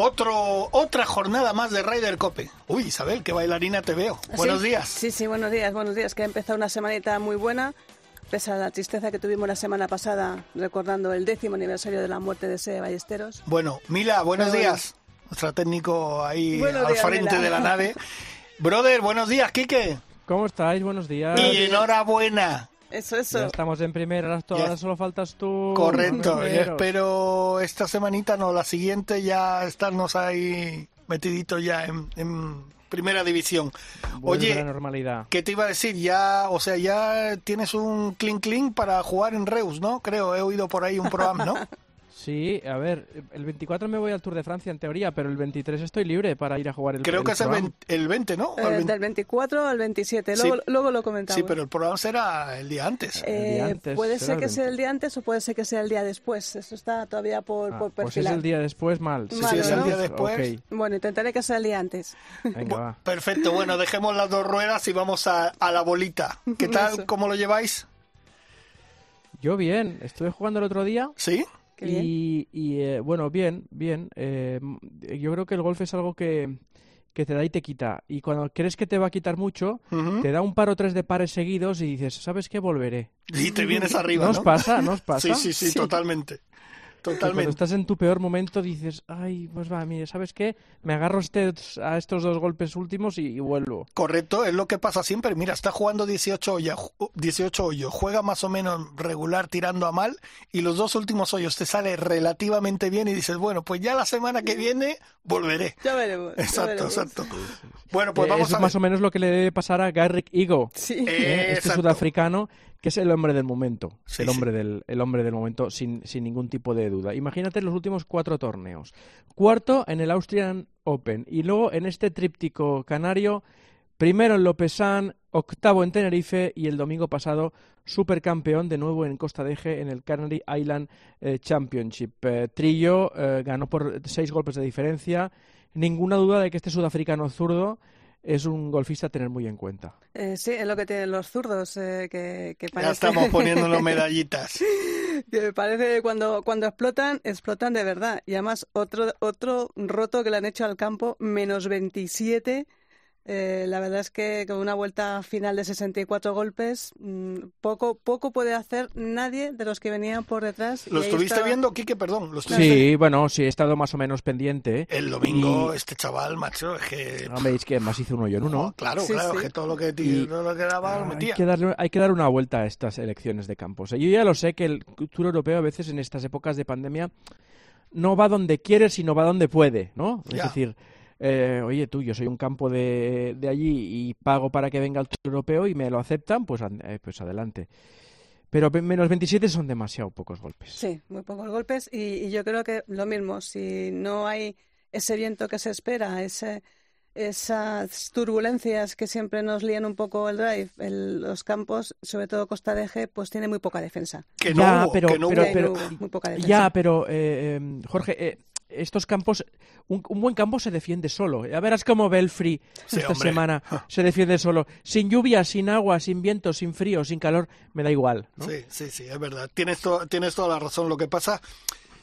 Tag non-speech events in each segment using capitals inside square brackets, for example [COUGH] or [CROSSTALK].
Otro, otra jornada más de Ryder Cope. Uy, Isabel, qué bailarina te veo. Buenos Sí, días. Sí, sí, buenos días, buenos días. Que ha empezado una semanita muy buena, pese a la tristeza que tuvimos la semana pasada, recordando el décimo aniversario de la muerte de Sede Ballesteros. Bueno, Mila, buenos Pero bueno. días. Nuestro técnico ahí Buenos al días, frente Mila. de la nave. Brother, buenos días, Quique. ¿Cómo estáis? Buenos días. Y enhorabuena. Eso, Ya eso. estamos en primera, ahora, Ya. ahora solo faltas tú. Correcto. Yo espero esta semanita, no, la siguiente ya estarnos ahí metiditos ya en, en primera división. Vuelve la Oye, normalidad. ¿qué te iba a decir? Ya, o sea, ya tienes un clean clean para jugar en Reus, ¿no? Creo, he oído por ahí un programa, ¿no? [LAUGHS] Sí, a ver, el 24 me voy al Tour de Francia en teoría, pero el 23 estoy libre para ir a jugar el Creo el que es el, Pro-Am. vein- el 20, ¿no? O el Eh, 20. del 24 al 27, Sí. luego, luego lo comentamos. Sí, pero el programa será el día antes. Eh, día antes, puede ser el que sea 20. el día antes o puede ser que sea el día después. Eso está todavía por, Ah, por pues es perfilar. el día después, mal. Sí, sí, es el día después. Bueno, intentaré que sea el día antes. venga, va. Perfecto, bueno, dejemos las dos ruedas y vamos a, a la bolita. ¿Qué [LAUGHS] tal? Eso. ¿Cómo lo lleváis? Yo bien, estuve jugando el otro día ¿Sí? Qué bien. y, y, eh, bueno, bien, bien. eh, yo creo que el golf es algo que, que te da y te quita. Y cuando crees que te va a quitar mucho, te da un par o tres de pares seguidos y dices, ¿sabes qué? Volveré. Y te vienes [LAUGHS] arriba, ¿No ¿no? os pasa? ¿No os [LAUGHS] pasa? Sí, sí, sí, totalmente. Que Cuando Totalmente. estás en tu peor momento dices, ay, pues va, mire, ¿sabes qué? Me agarro este- a estos dos golpes últimos y, y vuelvo. Correcto, es lo que pasa siempre. Mira, está jugando 18 hoyos, ju- 18 hoyos, juega más o menos regular tirando a mal y los dos últimos hoyos te sale relativamente bien y dices, bueno, pues ya la semana que viene volveré. [LAUGHS] Ya veremos. ya Exacto, veremos. exacto. Bueno, pues Eh, vamos eso a es ver. más o menos lo que le debe pasar a Garrick Igo, Sí. Eh, este sudafricano, que es el hombre del momento. Sí, el, hombre del, el hombre del momento, sin, sin ningún tipo de duda. Imagínate los últimos cuatro torneos. Cuarto en el Austrian Open y luego en este tríptico canario, primero en Lopesan, octavo en Tenerife y el domingo pasado supercampeón de nuevo en Costa de Eje en el Canary Island eh, Championship. Eh, Trillo eh, ganó por seis golpes de diferencia. Ninguna duda de que este sudafricano zurdo es un golfista a tener muy en cuenta. Eh, sí, es lo que tienen los zurdos, eh, que, que parece... Ya estamos [LAUGHS] poniéndonos medallitas. que parece que cuando, cuando explotan, explotan de verdad. Y además, otro, otro roto que le han hecho al campo, menos 27. Eh, la verdad es que con una vuelta final de 64 golpes, mm, poco, poco puede hacer nadie de los que venían por detrás. ¿Lo estuviste estaba- viendo, Quique? Perdón. ¿lo estuviste Sí, bueno, sí, he estado más o menos pendiente. El domingo, Y- este chaval, macho, es que... Hombre, es que más hizo uno yo en uno. No, claro, Sí, claro, sí. es que todo lo que, Y- todo lo que daba lo Hay metía. que, darle, hay que dar una vuelta a estas elecciones de campos. Yo ya lo sé que el Tour Europeo a veces en estas épocas de pandemia no va donde quiere, sino va donde puede, ¿no? Ya. Es decir, eh, oye tú, yo soy un campo de, de allí y pago para que venga el Tour Europeo y me lo aceptan, pues, eh, pues adelante. Pero menos 27 son demasiado pocos golpes. Sí, muy pocos golpes. Y, y yo creo que lo mismo, si no hay ese viento que se espera, ese, esas turbulencias que siempre nos lían un poco el drive, el- los campos, sobre todo Costa de Eje, pues tiene muy poca defensa. Que no Ya, hubo, pero- que no pero- hubo. Que no hubo muy poca defensa. Ya, pero eh, eh, Jorge, eh, estos campos, un, un buen campo se defiende solo. Ya verás cómo Belfry Sí, esta hombre. semana se defiende solo. Sin lluvia, sin agua, sin viento, sin frío, sin calor, me da igual. ¿no? Sí, sí, sí, es verdad. Tienes, to- tienes toda la razón. Lo que pasa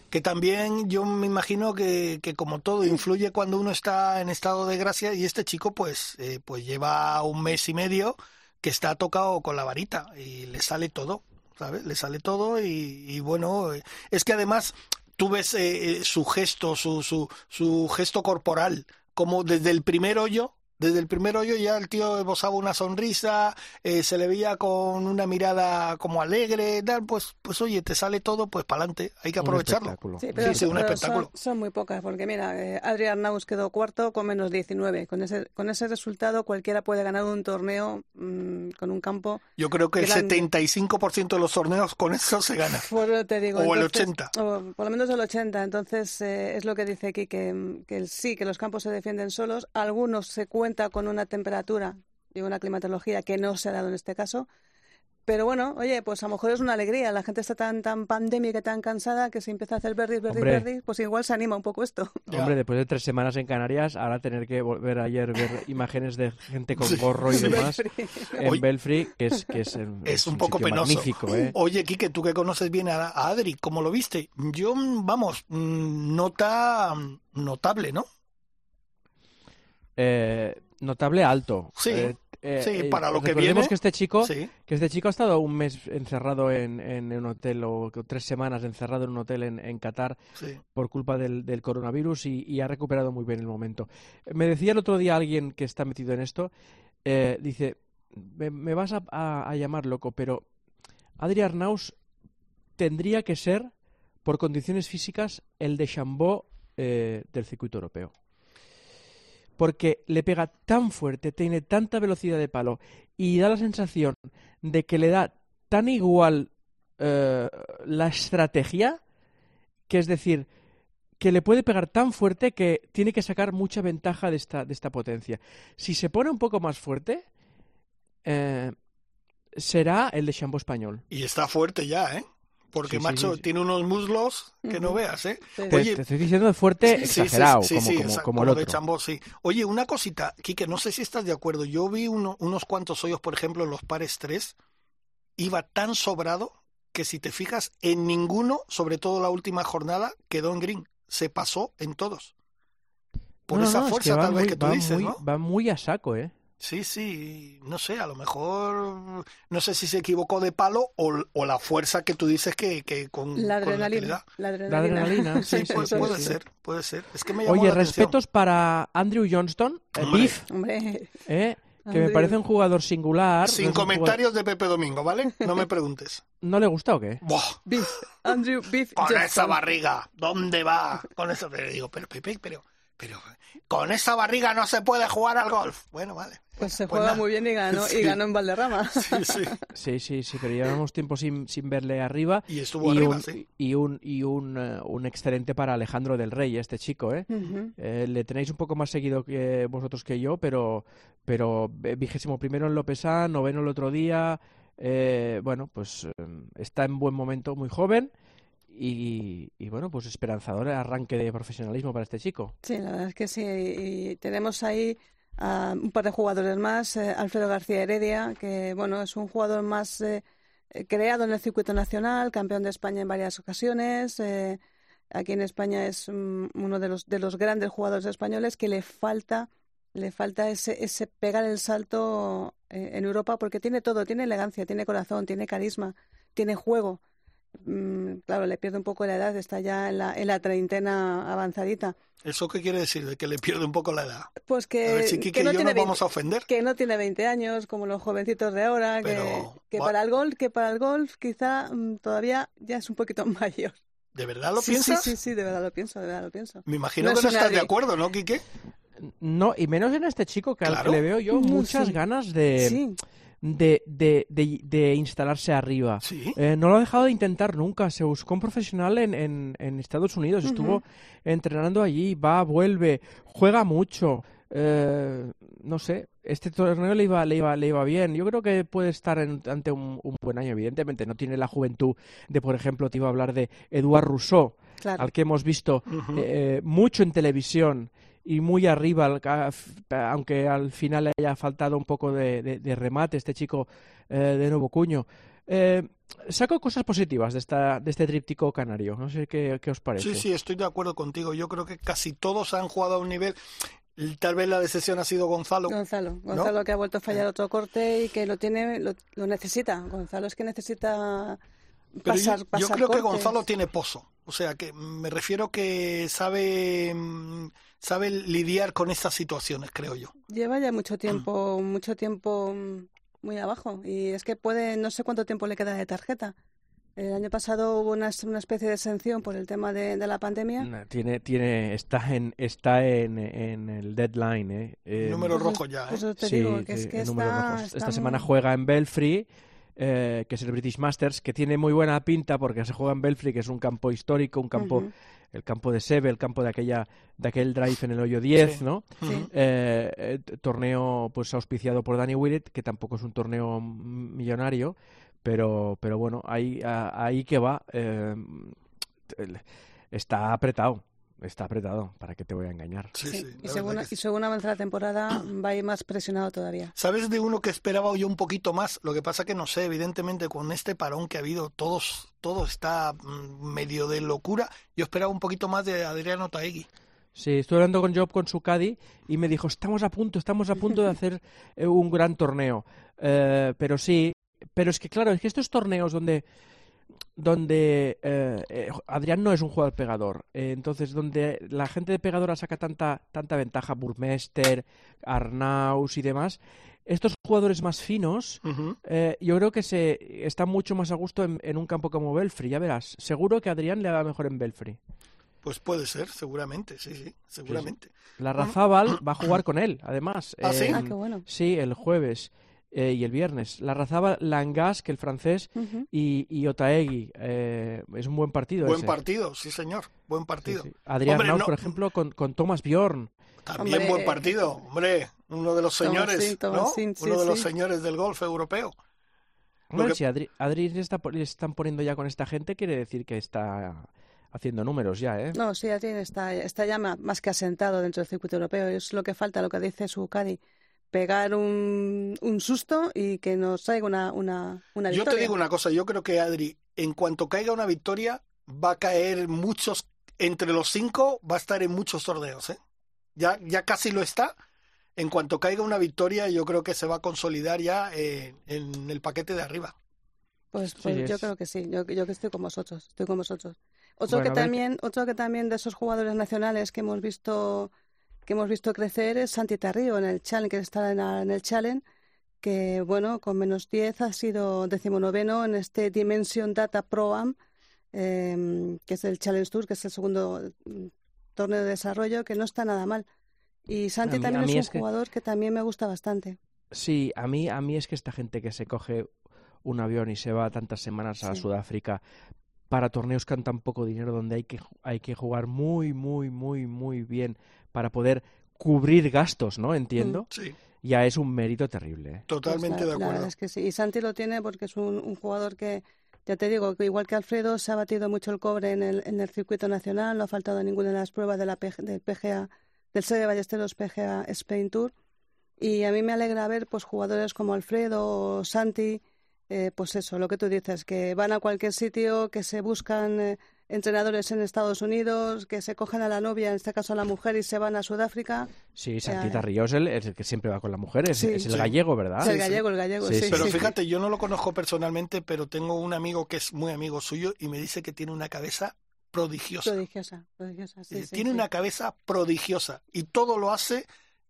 que también yo me imagino que, que como todo influye cuando uno está en estado de gracia y este chico pues, eh, pues lleva un mes y medio que está tocado con la varita y le sale todo, ¿sabes? Le sale todo y, y bueno, eh, es que además tú ves eh, eh, su gesto, su, su, su gesto corporal, como desde el primer hoyo Desde el primer hoyo ya el tío esbozaba una sonrisa, eh, se le veía con una mirada como alegre, tal, pues, pues oye, te sale todo, pues para adelante, hay que Un aprovecharlo. espectáculo. Sí, pero, Sí, sí, un pero espectáculo. Son, son muy pocas, porque mira, eh, Adrián Naus quedó cuarto con menos 19. Con ese, con ese resultado cualquiera puede ganar un torneo mm, con un campo. Yo creo que el grande. 75% de los torneos con eso se gana. [LAUGHS] Por, te digo, O el entonces- 80. o por lo menos el 80. Entonces, eh, es lo que dice aquí, que, que el- sí, que los campos se defienden solos. Algunos se cuenta con una temperatura y una climatología que no se ha dado en este caso. Pero bueno, oye, pues a lo mejor es una alegría. La gente está tan, tan pandémica, y tan cansada, que si empieza a hacer verdis, verdis, Hombre. verdis, pues igual se anima un poco esto. Ya. Hombre, después de tres semanas en Canarias, ahora tener que volver ayer ver [LAUGHS] imágenes de gente con gorro y Sí. demás en Oye. Belfry, que es, que es, Es un poco sitio penoso. magnífico, ¿eh? Oye, Quique, tú que conoces bien a, a Adri, ¿cómo lo viste? Yo, vamos, mm, nota mm, notable, ¿no? Eh, notable alto. Sí, Eh, eh, sí, para lo que viene. que este chico Sí. que este chico ha estado un mes encerrado en, en un hotel o tres semanas encerrado en un hotel en, en Qatar Sí. por culpa del, del coronavirus y, y ha recuperado muy bien el momento. Me decía el otro día alguien que está metido en esto, eh, dice, me, me vas a, a- a llamar loco, pero Adri Arnaus tendría que ser, por condiciones físicas, el de Chambó eh, del circuito europeo. Porque le pega tan fuerte, tiene tanta velocidad de palo y da la sensación de que le da tan igual eh, la estrategia que es decir, que le puede pegar tan fuerte que tiene que sacar mucha ventaja de esta, de esta potencia. Si se pone un poco más fuerte, eh, será el de Chambo español. Y está fuerte ya, ¿eh? Porque, Sí, macho, sí, sí. tiene unos muslos que no veas, ¿eh? Te, Oye, te estoy diciendo de fuerte Sí, sí, exagerado, sí, como, sí, como, esa- como el de otro. Chambó, sí. Oye, una cosita, Quique, no sé si estás de acuerdo. Yo vi uno- unos cuantos hoyos, por ejemplo, en los pares 3, iba tan sobrado que si te fijas, en ninguno, sobre todo la última jornada, quedó en green. Se pasó en todos. Por No, esa no, es fuerza, va tal vez muy- que tú va dices, muy, ¿no? Va muy a saco, ¿eh? Sí, sí, no sé, a lo mejor, no sé si se equivocó de palo o, o la fuerza que tú dices que, que con, La con adrenalina. La adrenalina. [LAUGHS] sí, puede, sí, puede sí. ser, puede ser. Es que me llamó Oye, la atención. respetos para Andrew Johnston, eh, Hombre. Eh, que me parece un jugador singular. Sin no comentarios de Pepe Domingo, ¿vale? No me preguntes. [LAUGHS] ¿No le gusta o qué? Biff, Andrew Biff con Johnston. esa barriga, ¿dónde va? Con eso te digo, pero Pepe, pero, pero, con esa barriga no se puede jugar al golf. Bueno, vale. Pues se Pues juega nada. muy bien y ganó, Sí. y ganó en Valderrama. [LAUGHS] Sí, sí. Sí, sí, sí, pero llevamos tiempo sin, sin verle arriba. Y estuvo y arriba, un, sí. y un y un, eh, un excelente para Alejandro del Rey, este chico, ¿eh? Eh, le tenéis un poco más seguido que vosotros que yo, pero pero eh, vigésimo primero en Lopesán, noveno el otro día, eh, bueno, pues está en buen momento, muy joven y, y, bueno, pues esperanzador arranque de profesionalismo para este chico. Sí, la verdad es que sí. Y tenemos ahí un par de jugadores más. eh, Alfredo García Heredia, que bueno, es un jugador más eh, creado en el circuito nacional, campeón de España en varias ocasiones. eh, aquí en España es mm, uno de los, de los grandes jugadores españoles que le falta, le falta ese, ese pegar el salto eh, en Europa porque tiene todo, tiene elegancia, tiene corazón, tiene carisma, tiene juego. Mm, claro, le pierde un poco la edad, está ya en la, en la treintena avanzadita. ¿Eso qué quiere decir? De que le pierde un poco la edad. Pues que, A ver si que no y yo tiene nos 20 vamos a ofender. que no tiene 20 años como los jovencitos de ahora, que- Pero, que, va- para el golf, que para el golf quizá mm, todavía ya es un poquito [LAUGHS] mayor. ¿De verdad lo sí, piensas? Sí, sí, sí, de verdad lo pienso, de verdad lo pienso. Me imagino No que no estás de acuerdo, ¿no, Quique? No, y menos en este chico que al que le veo yo muchas sí. ganas de, Sí, de, de, de, de instalarse arriba. Sí. Eh, no lo ha dejado de intentar nunca. Se buscó un profesional en, en, en Estados Unidos. Estuvo entrenando allí, va, vuelve, juega mucho. Eh, no sé, este torneo le iba, le, iba, le iba bien. Yo creo que puede estar en- ante un, un buen año. Evidentemente, no tiene la juventud de, por ejemplo, te iba a hablar de Eduard Rousseau, claro. al que hemos visto eh, mucho en televisión y muy arriba, al- a- f- aunque al final le haya faltado un poco de, de- de remate este chico eh, de Nuevo Cuño. Eh, saco cosas positivas de, esta, de este tríptico canario. No sé qué, qué os parece. Sí, sí, estoy de acuerdo contigo. Yo creo que casi todos han jugado a un nivel. Tal vez la decepción ha sido Gonzalo. Gonzalo, Gonzalo que ha vuelto a fallar otro corte y que lo tiene, lo, lo necesita. Gonzalo es que necesita Pero pasar, yo, yo pasar creo que. Gonzalo tiene pozo. O sea, que me refiero que sabe, mm, sabe lidiar con estas situaciones, creo yo. Lleva ya mucho tiempo, mucho tiempo mm, muy abajo y es que puede, no sé cuánto tiempo le queda de tarjeta. El año pasado hubo una, una especie de exención por el tema de, de la pandemia. Tiene, tiene, está en, está en, en el deadline, ¿eh? Eh, Número Pues rojo ya, pues ¿eh? te sí, digo que es sí, que en números está, rojos. está Esta muy- semana juega en Belfry, eh, que es el British Masters, que tiene muy buena pinta porque se juega en Belfry, que es un campo histórico, un campo. El campo de Seve, el campo de aquella, de aquel drive en el hoyo 10, Sí. ¿no? Sí. Eh, eh, torneo pues auspiciado por Danny Willett, que tampoco es un torneo millonario, pero, pero bueno, ahí, a- ahí que va. eh, está apretado, está apretado, ¿para qué te voy a engañar? Sí, Sí, sí, y, según, y avance la temporada [CLEARS THROAT] va a ir más presionado todavía. ¿Sabes de uno que esperaba yo un poquito más? Lo que pasa que no sé, evidentemente con este parón que ha habido, todos, todo está mm, medio de locura. Yo esperaba un poquito más de Adriano Taegui. Sí, estuve hablando con Job con su caddy y me dijo, estamos a punto, estamos a punto de [LAUGHS] hacer eh, un gran torneo. Eh, pero sí, pero es que claro, es que estos torneos donde donde eh, eh, Adrián no es un jugador pegador, eh, entonces donde la gente de pegadora saca tanta tanta ventaja, Burmester, Arnaus y demás, estos jugadores más finos, eh, yo creo que se está mucho más a gusto en, en un campo como Belfry, ya verás. Seguro que Adrián le va mejor en Belfry. Pues puede ser, seguramente, sí, sí, seguramente. La Razábal [CLEARS THROAT] va a jugar con él, además. ¿Ah, sí? en- Ah, qué bueno. Sí, el jueves eh, y el viernes. La Razábal, Langas, que el francés, y, y Otaegui. eh, es un buen partido Buen ese. partido, sí señor, buen partido. sí. Adrián Hombre, Naus, no- por ejemplo, con, con Thomas Bjorn. También Hombre, buen partido, hombre, uno de los señores, Tomasín, ¿no? Sí, uno de los señores del golf europeo. Hombre, que- si Adri, Adri le, está, le están poniendo ya con esta gente, quiere decir que está haciendo números ya, ¿eh? No, sí, Adrián está, está ya más que asentado dentro del circuito europeo. Es lo que falta, lo que dice su Cadi. Pegar un, un susto y que nos traiga una, una, una Yo victoria. te digo una cosa, yo creo que Adri, en cuanto caiga una victoria, va a caer muchos, entre los cinco, va a estar en muchos torneos, ¿eh? Ya, ya casi lo está. En cuanto caiga una victoria, yo creo que se va a consolidar ya eh, en el paquete de arriba. Pues, Sí, pues yo es- creo que sí, yo, yo que estoy con vosotros, estoy con vosotros. Otro Bueno, que también, otro que también de esos jugadores nacionales que hemos visto, que hemos visto crecer es Santi Tarrío en el Challenge, que está en, el Challenge, que bueno, con menos 10 ha sido decimonoveno en este Dimension Data Pro Am, eh, que es el Challenge Tour, que es el segundo mm, torneo de desarrollo, que no está nada mal. Y Santi mí- también es un que- jugador que también me gusta bastante. Sí, a mí, a mí es que esta gente que se coge un avión y se va tantas semanas a Sí. Sudáfrica para torneos con tan poco dinero donde hay que, hay que jugar muy, muy, muy, muy bien para poder cubrir gastos, ¿no? Entiendo. Sí, Ya es un mérito terrible. ¿eh? totalmente Pues la, de la acuerdo. verdad es que sí. Y Santi lo tiene porque es un, un jugador que, ya te digo, que igual que Alfredo, se ha batido mucho el cobre en el, en el circuito nacional, no ha faltado en ninguna de las pruebas de la PG del PGA, del Sede Ballesteros PGA Spain Tour. Y a mí me alegra ver pues jugadores como Alfredo o Santi, eh, pues eso, lo que tú dices, que van a cualquier sitio, que se buscan eh, entrenadores en Estados Unidos, que se cogen a la novia, en este caso a la mujer, y se van a Sudáfrica. Sí, Santita Ríos es el, el que siempre va con la mujer, es, Sí, es el sí. gallego, ¿verdad? Es el gallego, el gallego, Sí, sí. sí. Pero sí. fíjate, yo no lo conozco personalmente, pero tengo un amigo que es muy amigo suyo y me dice que tiene una cabeza prodigiosa. Prodigiosa, prodigiosa, sí, Dice, sí, tiene sí. una cabeza prodigiosa y todo lo hace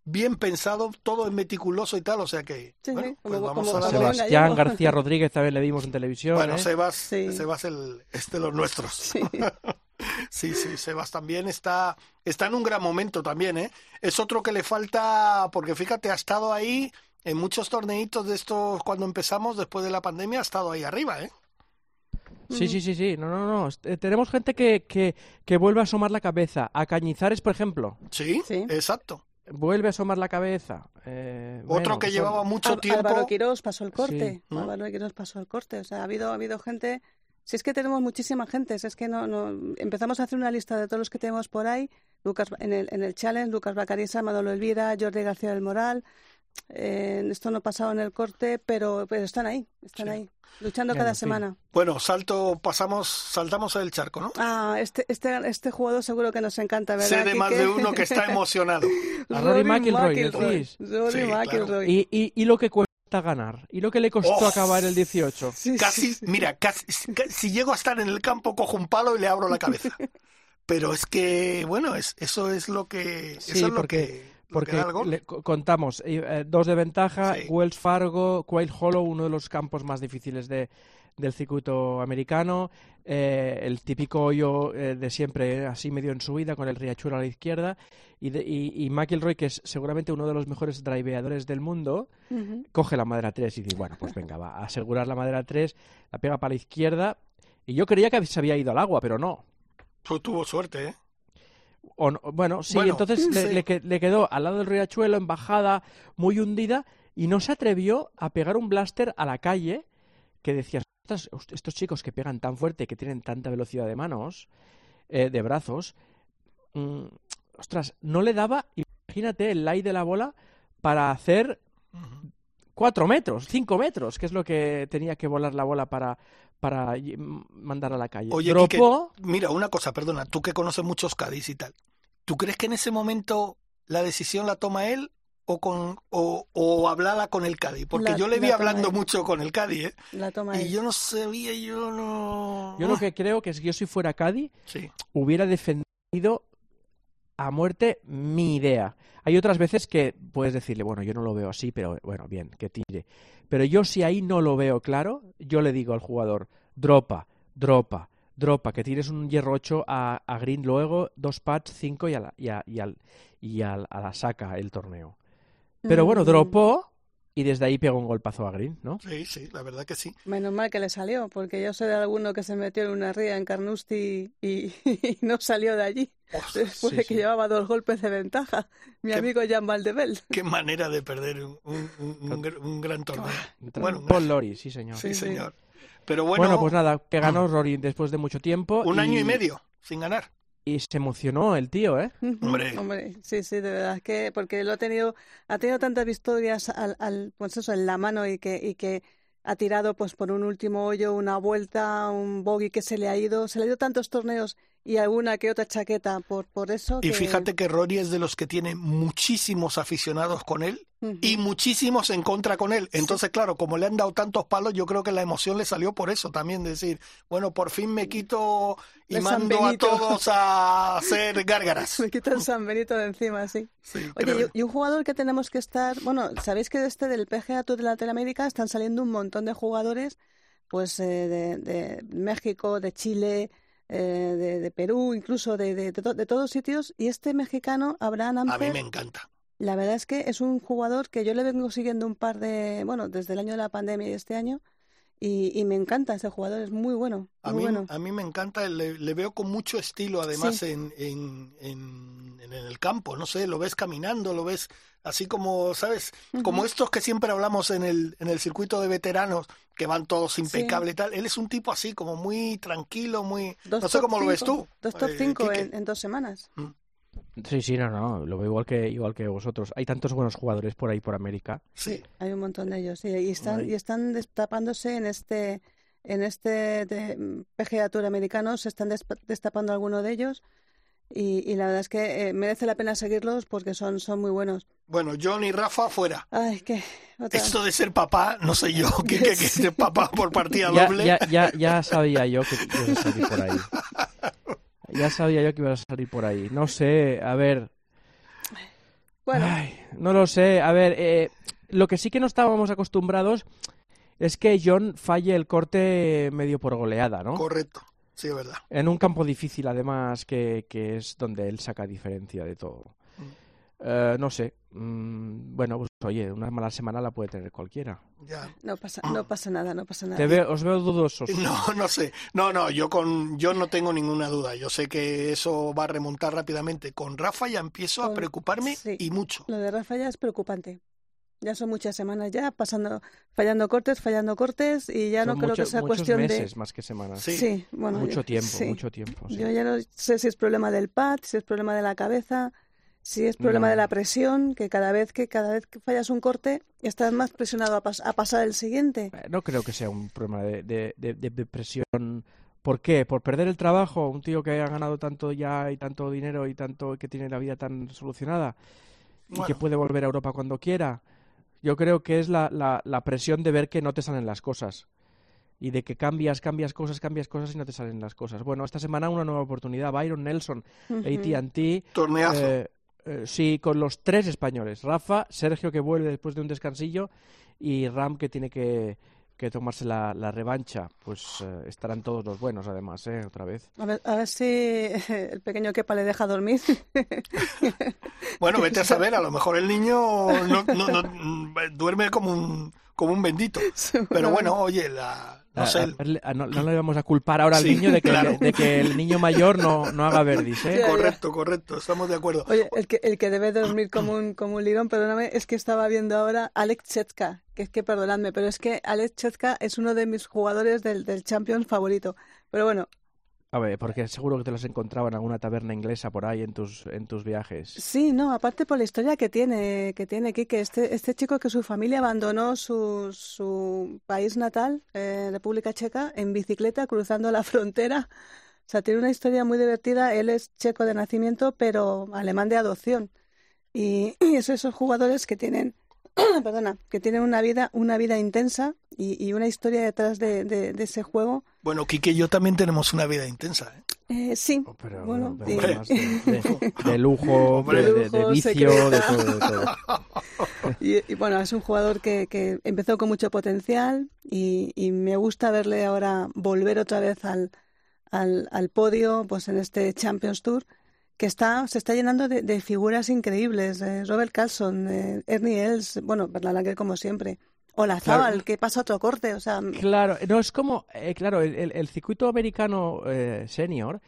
bien pensado, todo es meticuloso y tal, o sea que Sí, bueno, sí, pues como- vamos como- a darle. Sebastián. García Rodríguez también le vimos en televisión. Bueno, ¿eh? Sebas, Sí. Sebas el, es de los nuestros. Sí. [LAUGHS] Sí, sí, Sebas también está, está en un gran momento también, ¿eh? Es otro que le falta, porque fíjate, ha estado ahí en muchos torneitos de estos cuando empezamos, después de la pandemia, ha estado ahí arriba, ¿eh? Sí, sí, sí, sí. No, no, no. Eh, tenemos gente que, que, que vuelve a asomar la cabeza. A Cañizares, por ejemplo. Sí, Sí. exacto. Vuelve a asomar la cabeza. Eh, Otro bueno, que son- llevaba mucho Al- tiempo. Álvaro Quirós pasó el corte. Sí. Álvaro Quirós pasó el corte. O sea, ha habido, ha habido gente. Si es que tenemos muchísima gente, si es que no, no empezamos a hacer una lista de todos los que tenemos por ahí. Lucas en el, en el challenge, Lucas Bacarisa, Manolo Elvira, Jordi García del Moral. Eh, esto no ha pasado en el corte, pero, pero están ahí, están Sí. ahí, luchando Bueno, cada semana. Bueno, salto, pasamos, saltamos el charco, ¿no? Ah, este, este, este jugador seguro que nos encanta, ¿verdad? Sé de más de uno que está [LAUGHS] emocionado. A Rory McIlroy. Rory Sí. McIlroy. Y, y, y lo que cuesta ganar. Y lo que le costó Oh. acabar el 18. Sí, Casi, sí, sí. mira, casi, ca- si llego a estar en el campo, cojo un palo y le abro la cabeza. [LAUGHS] Pero es que, bueno, es, eso es lo que, Sí, eso es lo porque- que Porque le- co- contamos eh, eh, dos de ventaja, Sí. Wells Fargo, Quail Hollow, uno de los campos más difíciles de, del circuito americano, eh, el típico hoyo eh, de siempre, así medio en subida, con el riachuelo a la izquierda, y, de- y, y McIlroy, que es seguramente uno de los mejores driveadores del mundo, coge la madera 3 y dice, bueno, pues venga, va a asegurar la madera 3, la pega para la izquierda, y yo creía que se había ido al agua, pero no. Pues tuvo suerte, ¿eh? Bueno, sí, entonces. Le, quedó al lado del riachuelo, en bajada, muy hundida, y no se atrevió a pegar un blaster a la calle que decías, estos, estos chicos que pegan tan fuerte, que tienen tanta velocidad de manos, eh, de brazos, mm, ostras, no le daba, imagínate el light de la bola para hacer. 4 metros, 5 metros, que es lo que tenía que volar la bola para, para mandar a la calle. Oye, Dropó... Mira, una cosa, perdona, tú que conoces muchos Cádiz y tal, ¿tú crees que en ese momento la decisión la toma él o con o, o hablada con el Cádiz? Porque yo le vi hablando mucho con el Cádiz, ¿eh? La toma y yo no sabía, yo no... Yo lo que creo que es que yo si fuera Cádiz, hubiera defendido a muerte mi idea. Hay otras veces que puedes decirle, bueno, yo no lo veo así, pero bueno, bien, que tire. Pero yo si ahí no lo veo claro, yo le digo al jugador, dropa, dropa, dropa, que tires un hierro 8 a, a green luego, dos pads, cinco y, a la, y, a, y, al, y al- a la saca el torneo. Pero bueno, Mm, dropó y desde ahí pegó un golpazo a green, ¿no? sí, sí, la verdad que sí. Menos mal que le salió, porque yo sé de alguno que se metió en una ría en Carnoustie y, [LAUGHS] y no salió de allí. Después sí, de que sí. llevaba dos golpes de ventaja. Mi Qué- amigo Jan Valdebel. [LAUGHS] Qué manera de perder un, un- un- un gr- un gran torneo. Bueno, Paul Lori, sí señor. sí, sí, sí. señor. Pero Bueno, bueno, pues nada, que ganó Rory después de mucho tiempo. un año y medio sin ganar. Y se emocionó el tío, ¿eh? Hombre. Hombre, sí, sí, de verdad que porque lo ha tenido, ha tenido tantas victorias al, al, pues eso, en la mano y que, y que ha tirado pues por un último hoyo, una vuelta, un bogey que se le ha ido, se le ha ido tantos torneos y alguna que otra chaqueta por, por eso. Y que- fíjate que Rory es de los que tiene muchísimos aficionados con él y muchísimos en contra con él. Entonces, claro, como le han dado tantos palos, yo creo que la emoción le salió por eso también, de decir, bueno, por fin me quito y mando a todos a hacer [LAUGHS] gárgaras. Me quita el San Benito de encima, sí. Sí, Oye, y, y un jugador que tenemos que estar, bueno, sabéis que este del PGA Tour de Latinoamérica están saliendo un montón de jugadores, pues eh, de, de México, de Chile, eh, de, de Perú, incluso de, de, de to- de todos sitios. Y este mexicano, Abraham a mí Amper, me encanta. la verdad es que es un jugador que yo le vengo siguiendo un par de, bueno, desde el año de la pandemia y este año, y, y me encanta ese jugador, es muy bueno, A muy mí, bueno. a mí me encanta, le, le veo con mucho estilo además Sí. en, en, en, en el campo, no sé, lo ves caminando, lo ves así como, ¿sabes? Como estos que siempre hablamos en el, en el circuito de veteranos, que van todos impecables y tal. Él es un tipo así, como muy tranquilo, muy... Dos no sé cómo lo ves cinco, tú. Dos top eh, 5 Quique. en, en dos semanas. Sí, sí, no, no, lo veo igual que, igual que vosotros. Hay tantos buenos jugadores por ahí, por América. Sí. Hay un montón de ellos, sí, y están, Ay. y están destapándose en este, en este de- PGA Tour americano, se están destapando algunos de ellos, y, y la verdad es que eh, merece la pena seguirlos porque son, son muy buenos. Bueno, John y Rafa fuera. Ay, otra- Esto de ser papá, no sé yo, que, que, que ser papá por partida Ya, doble. ya, ya, ya sabía yo que ibas a salir por ahí. [LAUGHS] Ya sabía yo que ibas a salir por ahí. No sé, a ver. Bueno, Ay, no lo sé. A ver, eh, lo que sí que no estábamos acostumbrados es que John falle el corte medio por goleada, ¿no? Correcto, sí, es verdad. En un campo difícil, además, que, que es donde él saca diferencia de todo. Eh, no sé. Mm, bueno, pues oye, una mala semana la puede tener cualquiera. Ya. no pasa, no pasa nada, no pasa nada. Te veo, os veo dudosos. [LAUGHS] No, no sé. No, no, yo con yo no tengo ninguna duda. Yo sé que eso va a remontar rápidamente. Con Rafa ya empiezo a preocuparme sí. y mucho. Lo de Rafa ya es preocupante. Ya son muchas semanas ya pasando, fallando cortes, fallando cortes, y ya Son no creo mucho- que sea muchos cuestión meses más que semanas. Sí. de... Sí, bueno, mucho yo- tiempo, sí. mucho tiempo. sí. Yo ya no sé si es problema del pad, si es problema de la cabeza, si es problema No. de la presión, que cada vez que cada vez que fallas un corte estás más presionado a, pas- a pasar el siguiente. Eh, No creo que sea un problema de, de, de- de depresión. ¿Por qué? ¿Por perder el trabajo? Un tío que ha ganado tanto ya y tanto dinero y tanto que tiene la vida tan solucionada y que puede volver a Europa cuando quiera. Yo creo que es la, la, la presión de ver que no te salen las cosas. Y de que cambias, cambias cosas, cambias cosas y no te salen las cosas. Bueno, esta semana una nueva oportunidad. Byron Nelson, Ujú. AT&T, Torneazo. eh, eh, sí, con los tres españoles. Rafa, Sergio que vuelve después de un descansillo y Ram que tiene que, que tomarse la, la revancha. Pues eh, estarán todos los buenos además, ¿eh? Otra vez. A ver, a ver si el pequeño Kepa le deja dormir. [LAUGHS] Bueno, vete a saber, a lo mejor el niño no, no- no- duerme como un, como un bendito. [LAUGHS] Pero bueno, oye, la, no A- sé, a verle- a- no, no le vamos a culpar ahora al Sí, niño de que, claro. de que el niño mayor no, no haga verdis, ¿eh? Correcto, correcto, estamos de acuerdo. Oye, el que, el que debe dormir como un, como un lirón, perdóname, es que estaba viendo ahora Alex Chetka, que es que perdonadme, pero es que Alex Chetka es uno de mis jugadores del, del Champions favorito. Pero bueno, A ver, porque seguro que te los encontraba en alguna taberna inglesa por ahí en tus, en tus viajes. sí, no, aparte por la historia que tiene, que tiene Quique, este, este chico que su familia abandonó su, su país natal, eh, República Checa, en bicicleta cruzando la [LAUGHS] frontera. O sea, tiene una historia muy divertida. Él es checo de nacimiento, pero alemán de adopción. Y, [CLEARS THROAT] y es esos jugadores que tienen, [CLEARS THROAT] perdona, que tienen una vida, una vida intensa y, y una historia detrás de, de- de ese juego. Bueno, Quique y yo también tenemos una vida intensa. ¿eh? Eh, sí, Oh, Pero, bueno, pero y- además de, [LAUGHS] de- de lujo, de, de- de Lujo, vicio, de todo, de todo. [LAUGHS] Y, y bueno, es un jugador que, que empezó con mucho potencial y, y me gusta verle ahora volver otra vez al, al, al podio pues en este Champions Tour que está, se está llenando de, de figuras increíbles. eh, Robert Carlson, eh, Ernie Els, bueno, Berlalanger como siempre. Olazábal, Claro. que pasa otro corte, o sea... Claro, no es como, eh, claro, el, el- el circuito americano eh, senior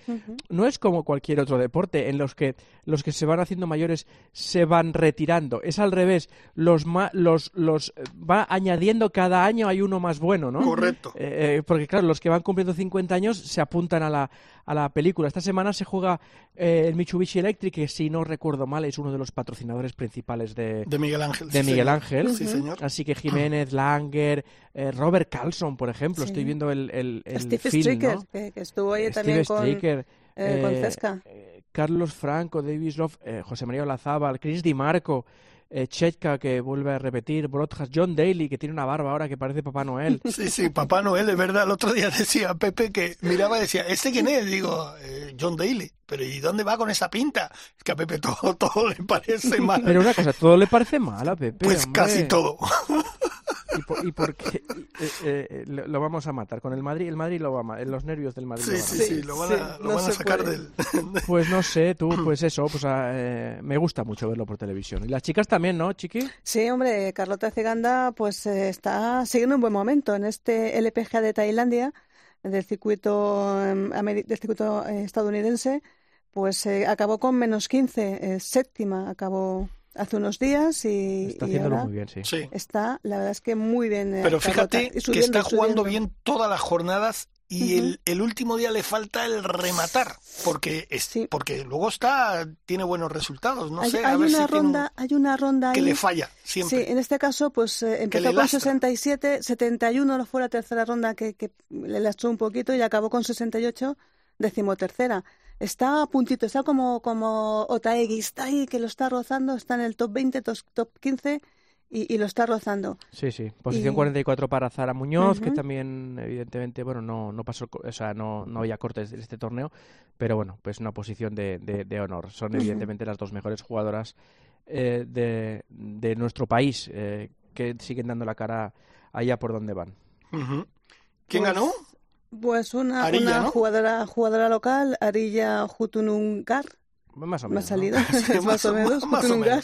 no es como cualquier otro deporte en los que los que se van haciendo mayores se van retirando. Es al revés, los ma- los los eh, va añadiendo cada año hay uno más bueno, ¿no? Correcto. Eh, eh, porque claro, los que van cumpliendo 50 años se apuntan a la, a la película. Esta semana se juega eh, el Mitsubishi Electric, que si no recuerdo mal es uno de los patrocinadores principales de, De Miguel Ángel. de sí, Miguel señor. Ángel. Sí, señor. Así que Jiménez, Langer, eh, Robert Carlson, por ejemplo, Sí. estoy viendo el, el, el Steve film, Stricker, ¿no? que, que estuvo ahí Steve también con, Stricker, eh, con eh, Cesca. eh, Carlos Franco, Davis Love, eh, José María Olazábal, Chris Di Marco, eh, Chetka, que vuelve a repetir, Broadcast, John Daly, que tiene una barba ahora que parece Papá Noel. [LAUGHS] Sí, sí, Papá Noel, es verdad. El otro día [LAUGHS] decía Pepe que miraba y decía, ¿este quién es? Digo, "Eh, John Daly. Pero ¿y dónde va con esa pinta? Es que a Pepe todo, [LAUGHS] todo le parece mal. Pero una cosa, todo le parece mal a Pepe. pues hombre. casi todo. ¿Y por, y por qué? Eh, eh, lo, lo vamos a matar con el Madrid. El Madrid lo va a ma- Los nervios del Madrid. Sí, lo van a sí, matar. sí, lo van sí, a, lo no van a sacar puede. del... [LAUGHS] Pues no sé, tú, pues eso, pues ah, eh, me gusta mucho verlo por televisión. Y las chicas también, ¿no, Chiqui? Sí, hombre, Carlota Ciganda pues eh, está siguiendo un buen momento en este LPGA de Tailandia, del circuito, em, del circuito eh, estadounidense, pues eh, acabó con menos 15, eh, séptima, acabó hace unos días y, Está y haciéndolo ahora muy bien, sí. Sí. está, la verdad es que muy bien. eh, Pero fíjate que está jugando subiendo. bien todas las jornadas y el, el último día le falta el rematar, porque es, Sí. porque luego está tiene buenos resultados, no hay, sé, hay a ver una si tiene un- ronda, hay una ronda que ahí le falla siempre. Sí, en este caso, pues eh, empezó con lastra. 67, 71 fue la tercera ronda que, que le lastró un poquito y acabó con 68, decimotercera. Está a puntito, está como, como Otaegui, está ahí que lo está rozando, está en el top 20, tos- top 15 y, y lo está rozando. Sí, sí. Posición Y- 44 para Zara Muñoz, que también, evidentemente, bueno, no, no pasó, co- o sea, no, no había cortes de este torneo, pero bueno, pues una posición de, de, de honor. Son evidentemente las dos mejores jugadoras eh, de, de nuestro país, eh, que siguen dando la cara allá por donde van. ¿Quién Pues, ganó? Pues una, Arilla, una ¿no? jugadora, jugadora local, Arilla Jutunungar, Más o menos. [LAUGHS] [LAUGHS] más o más o- menos, [LAUGHS] más o Jutunungar,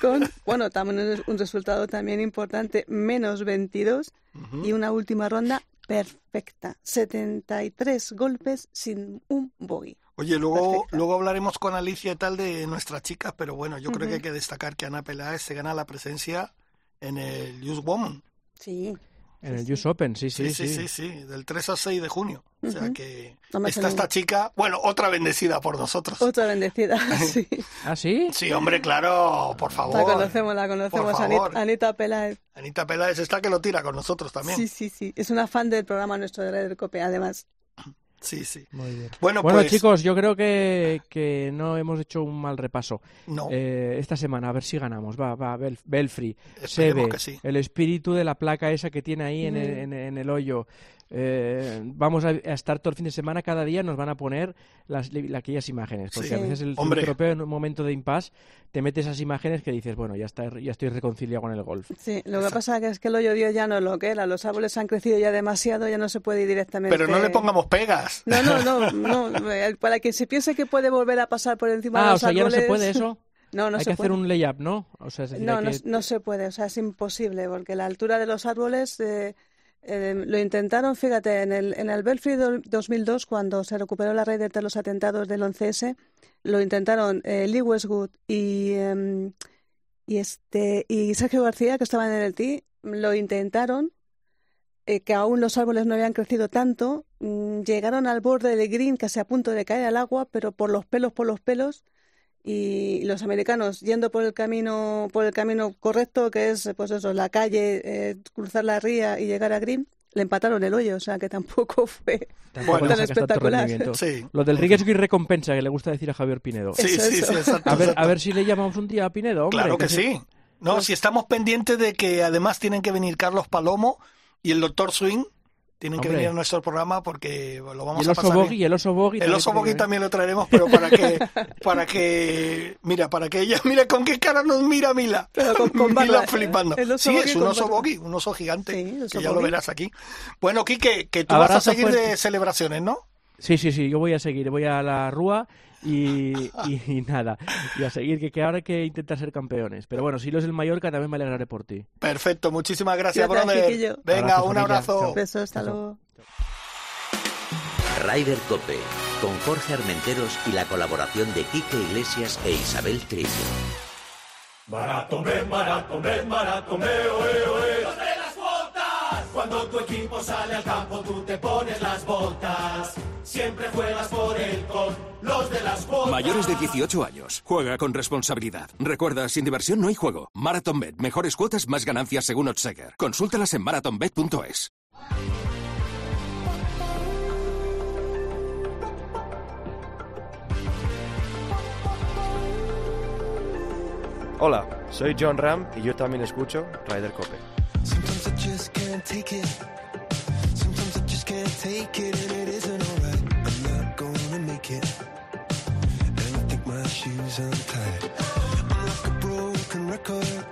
con, bueno, también un- un resultado también importante, menos 22, Ujú. y una última ronda perfecta. 73 golpes sin un bogey. Oye, luego, luego hablaremos con Alicia y tal de nuestras chicas, pero bueno, yo creo que hay que destacar que Ana Peláez se gana la presencia en el Youth Woman. Sí. En el sí. US Open, sí, sí, Sí, sí, sí, sí, del 3 al 6 de junio. O sea que No está esta chica, bueno, otra bendecida por nosotros. Otra bendecida, [LAUGHS] sí. ¿Ah, sí? Sí, hombre, claro, por favor. La conocemos, la conocemos. Anita. Anita Peláez. Anita Peláez está que lo tira con nosotros también. Sí, sí, sí. Es una fan del programa nuestro de Radio Cope, además. Sí, sí. Muy bien. Bueno, Bueno, pues, chicos, yo creo que, que no hemos hecho un mal repaso. No. Eh, esta semana, a ver si ganamos. Va, va, Bel- Belfry, Esperemos Sebe, que sí. el espíritu de la placa esa que tiene ahí en, el, Mm. en, en el hoyo. Eh, vamos a, a estar todo el fin de semana, cada día nos van a poner las, aquellas imágenes. Porque Sí. a veces el Hombre. europeo en un momento de impasse te mete esas imágenes que dices, bueno, ya, está, ya estoy reconciliado con el golf. Sí, lo que pasa es que el hoyo Dios ya no es lo que era. Los árboles han crecido ya demasiado, ya no se puede ir directamente. pero no le pongamos pegas. No, no, no, no. [LAUGHS] eh, Para que se piense que puede volver a pasar por encima de Ah, o los sea, ya no árboles. se puede eso. [LAUGHS] No, no hay se que puede. hacer un layup, ¿no? O sea, No, no, se puede, o sea, es imposible, porque la altura de los árboles eh, eh, lo intentaron, fíjate, en el, en el Belfry do- 2002, cuando se recuperó la red de los atentados del 11S, lo intentaron eh, Lee Westwood y, em, y, este, y Sergio García, que estaban en el TI, lo intentaron, eh, que aún los árboles no habían crecido tanto, mm, llegaron al borde del green, casi a punto de caer al agua, pero por los pelos, por los pelos, y los americanos yendo por el camino por el camino correcto que es pues eso la calle eh, cruzar la ría y llegar a Green le empataron el hoyo o sea que tampoco [LAUGHS] fue Bueno, tan espectacular. Sí. Lo del riesgo y recompensa que le gusta decir a Javier Pinedo. Sí, Eso, sí, eso. sí, exacto, A ver, exacto. a ver si le llamamos un día a Pinedo, hombre. Claro que sí. No, si estamos pendientes de que además tienen que venir Carlos Palomo y el doctor Swing, tienen que venir a nuestro programa porque lo Y vamos el a pasar Boggy, el oso Boggy. El también oso Boggy también lo traeremos, pero para que, [LAUGHS] para que, mira, para que ella, mira con qué cara nos mira Mila. Pero con- con [LAUGHS] Mila barba, flipando. Sí, es un oso. Boggy, un oso gigante, Sí, el oso que ya lo verás aquí. Bueno, Quique, que tú Abrazo vas a seguir fuerte. de celebraciones, ¿no? Sí, sí, sí, yo voy a seguir, voy a la Rúa y, y- y nada, y a seguir, que, que ahora hay que intentar ser campeones. Pero bueno, si lo es el Mallorca, también me alegraré por ti. Perfecto, muchísimas gracias, brother. Venga, Abrazo, un familia. abrazo. Chao. besos hasta Chao. luego Rider Cope, con Jorge Armenteros y la colaboración de Quique Iglesias e Isabel Trillo. Maratón, ven, maratón, ven, maratón, ve, oe, oe. ¡Los de las botas! Cuando tu equipo sale al campo, tú te pones las botas. Siempre juegas por él con los de las botas. Mayores de 18 años. Juega con responsabilidad. Recuerda, sin diversión no hay juego. MarathonBet. Mejores cuotas, más ganancias según Odseger. Consúltalas en marathonbet.es. Hola, soy John Ram y yo también escucho Ryder Cope. Sometimes I just can't take it. Sometimes I just can't take it, and it isn't alright. I'm not make it. And I think my shoes untied. I'm like a broken record.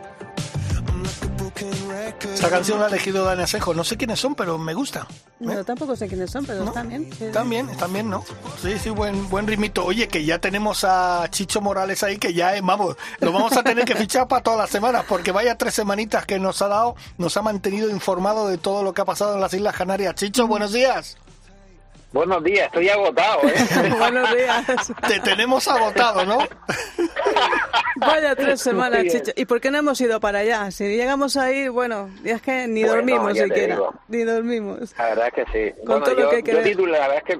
I'm like a broken record. Esta canción la ha elegido Dani Asejo. No sé quiénes son, pero me gusta. ¿eh? no tampoco sé quiénes son pero ¿No? están bien Están bien, están bien, ¿no? Sí, sí, buen, buen ritmito. Oye, que ya tenemos a Chicho Morales ahí, que ya, eh, vamos, lo vamos a tener que [LAUGHS] fichar para todas las semanas, porque vaya tres semanitas que nos ha dado, nos ha mantenido informado de todo lo que ha pasado en las Islas Canarias. Chicho, buenos días. Buenos días, estoy agotado, ¿eh? [LAUGHS] buenos días Te tenemos agotado, ¿no? [LAUGHS] vaya tres semanas chicho y por qué no hemos ido para allá si llegamos ahí bueno ya es que ni Bueno, dormimos siquiera digo. ni dormimos La verdad es que sí. Con bueno, todo lo yo, que yo titulé, la verdad es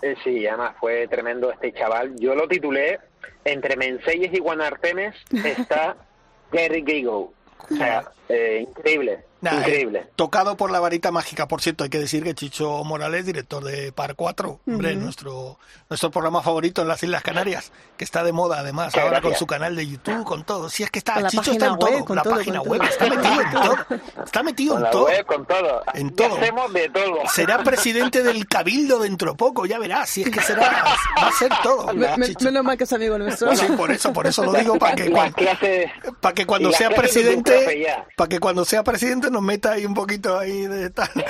que eh, sí, además fue tremendo este chaval. Yo lo titulé Entre Menseyes y Guanartemes está [LAUGHS] Gary Gigo. O sea, eh, increíble, Nah, increíble. eh, tocado por la varita mágica, por cierto, hay que decir que Chicho Morales, director de Par 4, hombre, nuestro, nuestro programa favorito en las Islas Canarias, que está de moda además, ahora con su canal de YouTube, con todo. Si es que está, Chicho está en todo, web, con la todo, página con web, todo. está metido en todo, está metido Con en la todo. web, con todo. En todo. Hacemos de todo. Será presidente del Cabildo dentro poco, ya verás, si es que será, va a ser todo. Me- me- Chicho. menos mal que es amigo nuestro Sí, por eso, por eso lo digo, para que, cuando, para que sea presidente, para que cuando sea presidente nos meta ahí un poquito ahí de tal. [LAUGHS]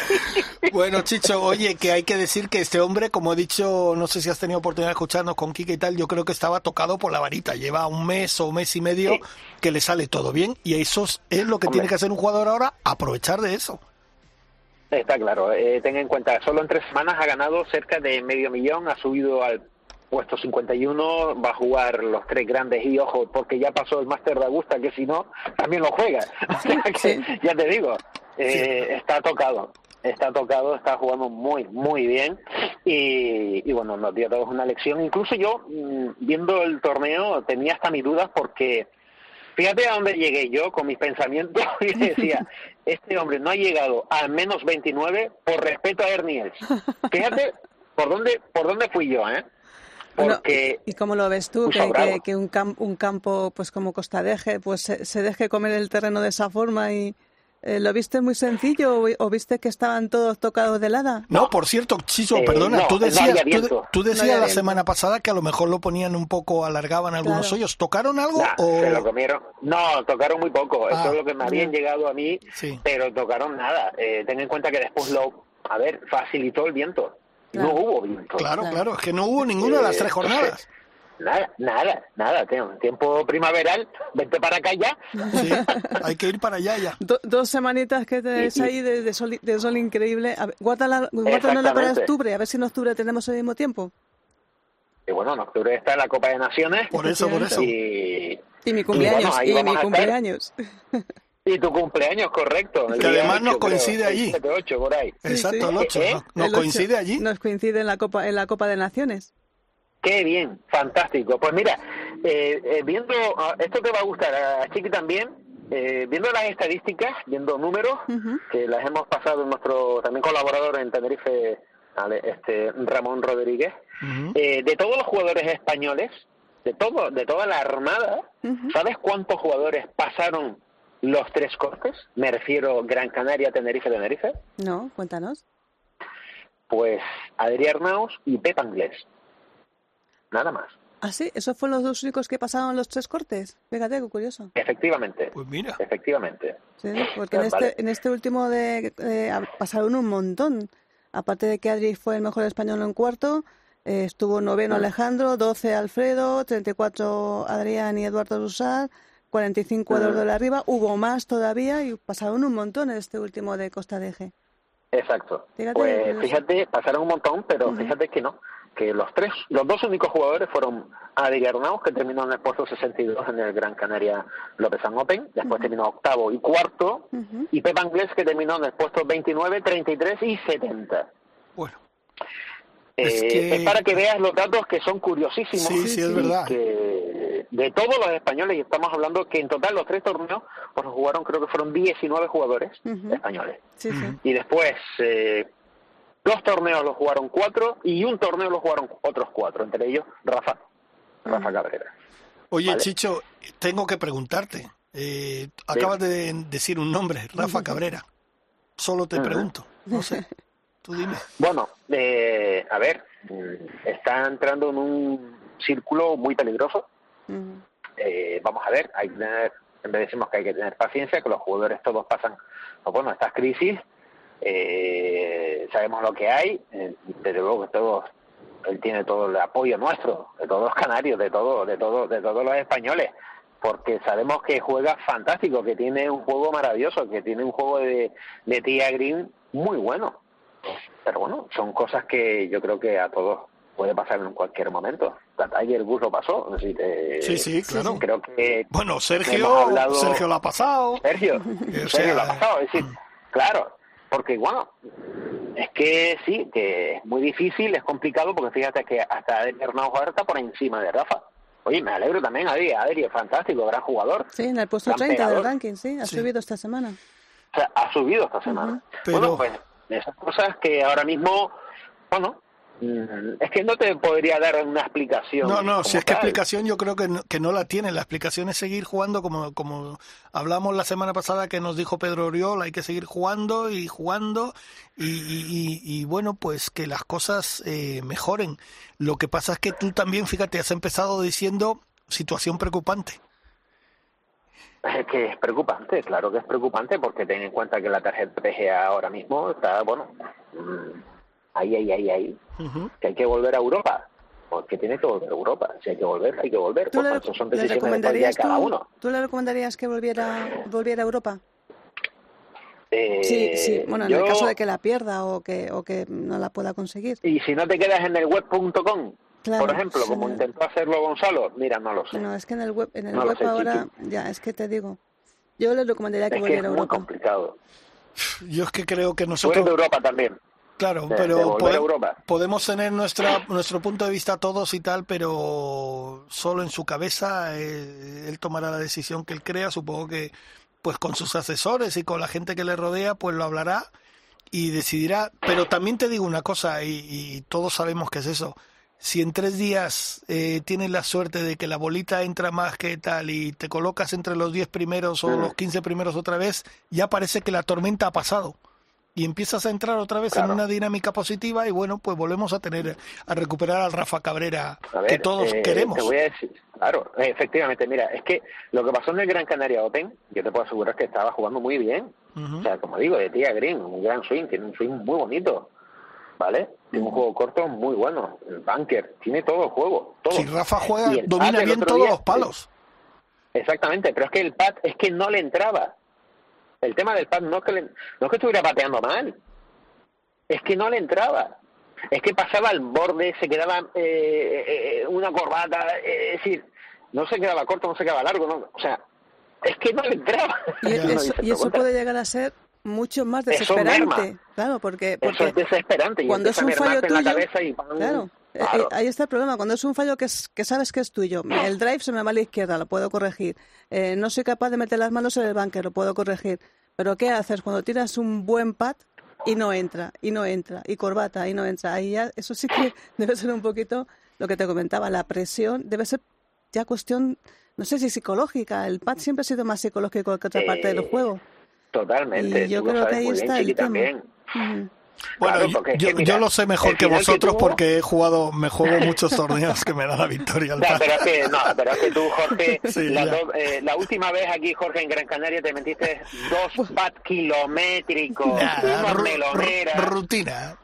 Bueno, Chicho, oye, que hay que decir que este hombre, como he dicho, no sé si has tenido oportunidad de escucharnos con Kike y tal, yo creo que estaba tocado por la varita. Lleva un mes o un mes y medio Sí. que le sale todo bien y eso es- lo que Hombre. tiene que hacer un jugador ahora, aprovechar de eso. Está claro, eh, ten en cuenta, solo en tres semanas ha ganado cerca de medio millón, ha subido al puesto 51, va a jugar los tres grandes y ojo, porque ya pasó el Máster de Augusta, que si no, también lo juega. [LAUGHS] O sea que, Sí. Ya te digo, eh, está tocado, está tocado, está jugando muy, muy bien y, y bueno, nos dio a todos una lección. Incluso yo, mm, viendo el torneo, tenía hasta mis dudas porque Fíjate a dónde llegué yo con mis pensamientos [LAUGHS] y decía, [LAUGHS] este hombre no ha llegado a menos 29 por respeto a Ernie Els. Fíjate ¿Por dónde, por dónde fui yo, eh? Bueno, Porque ¿Y cómo lo ves tú? Que, bravo. que, que un, cam- un campo pues como Costa Deje pues se, se deje comer el terreno de esa forma y eh, ¿lo viste muy sencillo o, o viste que estaban todos tocados de helada? No, por cierto, Chiso, Eh, perdona, no, tú decías, tú, decías No la semana pasada que a lo mejor lo ponían un poco, alargaban algunos Claro. hoyos. ¿Tocaron algo Nah, o...? se lo comieron. No, tocaron muy poco. Ah, Eso es lo que me habían llegado a mí, Sí. pero tocaron nada. Eh, ten en cuenta que después lo, a ver, facilitó el viento. Claro. No hubo viento. Claro, Claro. claro, es que no hubo ninguna de las Eh, tres jornadas. Nada, nada, nada. Tengo tiempo primaveral, vente para acá ya. Sí, hay que ir para allá ya. Do- dos semanitas que Sí, sí. ahí de, de sol, de sol increíble. A ver, guárdala, guárdanosla para octubre, a ver si en octubre tenemos el mismo tiempo. Y bueno, en octubre está la Copa de Naciones. Por eso, por eso. Y, Y mi cumpleaños, bueno, y, mi cumpleaños. Y tu cumpleaños, correcto. el Que además nos 8, creo, coincide seis, allí. siete, ocho, por ahí. Exacto, sí. el 8. ¿Eh? ¿Nos El coincide allí? Nos coincide en la Copa, en la Copa de Naciones. Qué bien, fantástico. Pues mira, eh, eh, viendo, ah, esto te va a gustar a Chiqui también, eh, viendo las estadísticas, viendo números, Ujú. que las hemos pasado en nuestro también colaborador en Tenerife, este Ramón Rodríguez, Ujú. eh, de todos los jugadores españoles, de todo, de toda la armada, Ujú. ¿sabes cuántos jugadores pasaron los tres cortes? Me refiero Gran Canaria, Tenerife, Tenerife. No, cuéntanos. Pues Adrián Arnaus y Pep Anglés. Nada más. Ah, sí, esos fueron los dos únicos que pasaron los tres cortes. Fíjate, qué curioso. Efectivamente. Pues mira. Efectivamente. Sí, porque en Vale. este, en este último de, eh, pasaron un montón. Aparte de que Adri fue el mejor español en cuarto, eh, estuvo noveno Alejandro, 12 Alfredo, 34 Adrián y Eduardo Rusar, 45 Eduardo de la Riva. Hubo más todavía y pasaron un montón en este último de Costa de Eje. Exacto. Fíjate, pues fíjate, pasaron un montón, pero fíjate que no. Que los tres, los dos únicos jugadores fueron Adrián Arnaus, que terminó en el puesto 62 en el Gran Canaria López San Open, después terminó octavo y cuarto, y Pep Anglés, que terminó en el puesto 29, 33 y 70. Bueno, Eh, Es que- es para que veas los datos que son curiosísimos. Sí, sí, es verdad. que de todos los españoles, y estamos hablando que en total los tres torneos, pues jugaron, creo que fueron 19 jugadores españoles. Sí, sí. Y después, eh, dos torneos los jugaron cuatro y un torneo los jugaron otros cuatro, entre ellos Rafa, Rafa Cabrera. oye, Vale. Chicho, tengo que preguntarte. Eh, acabas de decir un nombre, Rafa Cabrera. Solo te pregunto, no sé. [LAUGHS] Tú dime. Bueno, eh, a ver, mm, está entrando en un círculo muy peligroso. Eh, vamos a ver, hay que tener, siempre decimos que hay que tener paciencia, que los jugadores todos pasan, bueno, estas crisis, eh, sabemos lo que hay, eh, luego que todos, él tiene todo el apoyo nuestro, de todos los canarios, de todo, de todo, de todos los españoles, porque sabemos que juega fantástico, que tiene un juego maravilloso, que tiene un juego de, de tía green muy bueno. Pero bueno, son cosas que yo creo que a todos puede pasar en cualquier momento. A Tiger Woods lo pasó. así que Sí, sí, claro. Creo que Bueno, Sergio, hablado- Sergio lo ha pasado. Sergio, [LAUGHS] Sergio sea, lo ha pasado. Es decir, claro, porque bueno, es que sí, que es muy difícil, es complicado, porque fíjate que hasta Hernán Juárez está por encima de Rafa. Oye, me alegro también, Adri, Adri es fantástico, gran jugador. Sí, en el puesto Gran 30 del pegador. ranking, sí, ha Sí. subido esta semana. O sea, ha subido esta semana. Pero- Bueno, pues esas cosas que ahora mismo, bueno, es que no te podría dar una explicación. No, no, si es que tal. explicación yo creo que no, que no la tiene. La explicación es seguir jugando como, como hablamos la semana pasada que nos dijo Pedro Oriol, hay que seguir jugando y jugando y, y- y- y, bueno, pues que las cosas eh, mejoren. Lo que pasa es que tú también, fíjate, has empezado diciendo situación preocupante. Es que es preocupante, claro que es preocupante, porque ten en cuenta que la tarjeta PGA ahora mismo está, bueno, mm, ahí, ahí, ahí, ahí. Ujú. Que hay que volver a Europa, porque tiene que volver a Europa. Si hay que volver, hay que volver. ¿Tú Por le, tanto, son decisiones de cada tú, uno. tú le recomendarías que volviera, volviera a Europa? Eh, Sí, sí. Bueno, en yo- el caso de que la pierda o que, o que no la pueda conseguir. Y si no te quedas en el web.com, Claro, por ejemplo, como sí. intentó hacerlo Gonzalo, mira, no lo sé. No, es que en el web, en el No web sé, ahora, Chiqui. ya, es que te digo. Yo le recomendaría que es que volviera es a muy Europa. complicado. Yo es que creo que nosotros... de Europa también. Claro, de- pero de volver pode- a Europa. podemos tener nuestra, nuestro punto de vista todos y tal, pero solo en su cabeza eh, él tomará la decisión que él crea, supongo que pues con sus asesores y con la gente que le rodea pues lo hablará y decidirá. Pero también te digo una cosa, y, y todos sabemos que es eso. Si en tres días eh, tienes la suerte de que la bolita entra más que tal y te colocas entre los 10 primeros o Mm. los 15 primeros otra vez, ya parece que la tormenta ha pasado. Y empiezas a entrar otra vez en una dinámica positiva y bueno, pues volvemos a tener, a recuperar al Rafa Cabrera A ver, que todos eh, queremos. Te voy a decir, claro, efectivamente, mira, es que lo que pasó en el Gran Canaria Open, yo te puedo asegurar que estaba jugando muy bien. O sea, como digo, de tía Green, un gran swing, tiene un swing muy bonito, ¿vale? Tiene un juego corto muy bueno, el bunker, tiene todo el juego, todo. Si Rafa juega, domina bien todos día, los palos. Exactamente, pero es que el pad es que no le entraba. El tema del pad no es que, le- no es que estuviera pateando mal, es que no le entraba. Es que pasaba al borde, se quedaba eh, eh, una corbata, eh, es decir, no se quedaba corto, no se quedaba largo, no, o sea, es que no le entraba. Y, [LAUGHS] eso, puede llegar a ser mucho más Eso desesperante. merma. Claro, porque, Eso es desesperante. y cuando es un fallo mermarte en la tuyo, cabeza y ¡pam! claro, eh, Claro. eh, ahí está el problema. Cuando es un fallo que, es, que sabes que es tuyo, el drive se me va a la izquierda, lo puedo corregir. Eh, no soy capaz de meter las manos en el bunker, lo puedo corregir. Pero ¿qué haces cuando tiras un buen pad y no entra, y no entra, y corbata, y no entra? Ahí ya, eso sí que [LAUGHS] debe ser un poquito lo que te comentaba, la presión debe ser ya cuestión, no sé si psicológica. El pad siempre ha sido más psicológico que otra parte del Eh, juego. Totalmente. Y yo tú creo que ahí está el tema. también. Bueno, Claro, yo- es que, mira, yo lo sé mejor que final que vosotros tuvo- porque he jugado, me juego muchos torneos que me da la victoria. al pad. pero es que, no, pero es que tú, Jorge, [LAUGHS] Sí, la, do- eh, la última vez aquí, Jorge, en Gran Canaria, te metiste dos pat kilométricos, unos ru- meloneras, ru- rutina.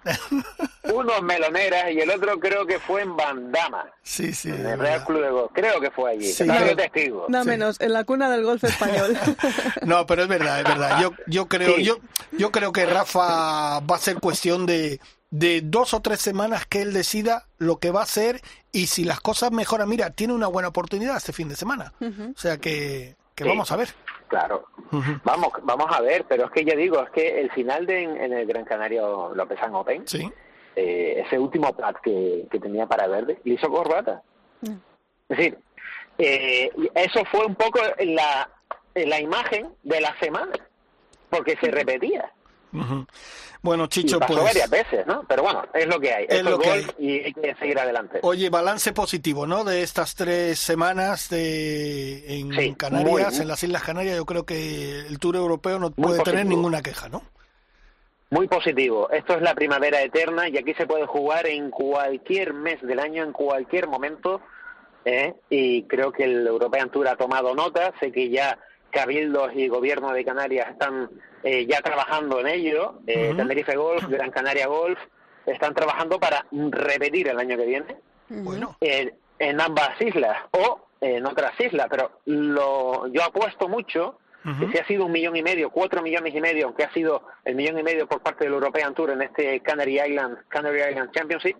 unos meloneras, y el otro creo que fue en Bandama, Sí, sí. en el. Real Club de Golf. Creo que fue allí. Sí, no. yo testigo. No Sí. menos, en la cuna del golf español. [LAUGHS] No, pero es verdad, es verdad. Yo, yo creo, Sí. yo, yo creo que Rafa va a ser cuestión de, de dos o tres semanas que él decida lo que va a hacer y si las cosas mejoran, mira, tiene una buena oportunidad este fin de semana. O sea que, que Sí. vamos a ver. Claro. Vamos, vamos a ver, pero es que ya digo, es que el final de en, en el Gran Canario López San Open, Sí. eh, ese último pad que, que tenía para verde, le hizo corbata. Mm. Es decir, eh, eso fue un poco la, la imagen de la semana, porque se repetía. Bueno, Y Chicho, pasó pues. varias veces, ¿no? Pero bueno, es lo que hay. Es lo que golf y hay que seguir adelante. Oye, balance positivo, ¿no? De estas tres semanas de, en Sí, Canarias, muy- en las Islas Canarias, yo creo que el Tour Europeo no puede tener ninguna queja, ¿no? Muy positivo. Esto es la primavera eterna y aquí se puede jugar en cualquier mes del año, en cualquier momento. ¿eh? Y creo que el European Tour ha tomado nota. Sé que ya Cabildos y Gobierno de Canarias están eh, ya trabajando en ello. Eh. Tenerife Golf, Gran Canaria Golf, están trabajando para repetir el año que viene Bueno, eh, en ambas islas o en otras islas. Pero lo, yo apuesto mucho que si ha sido un millón y medio, cuatro millones y medio, aunque ha sido el millón y medio por parte del European Tour en este Canary Island, Canary Island Championship,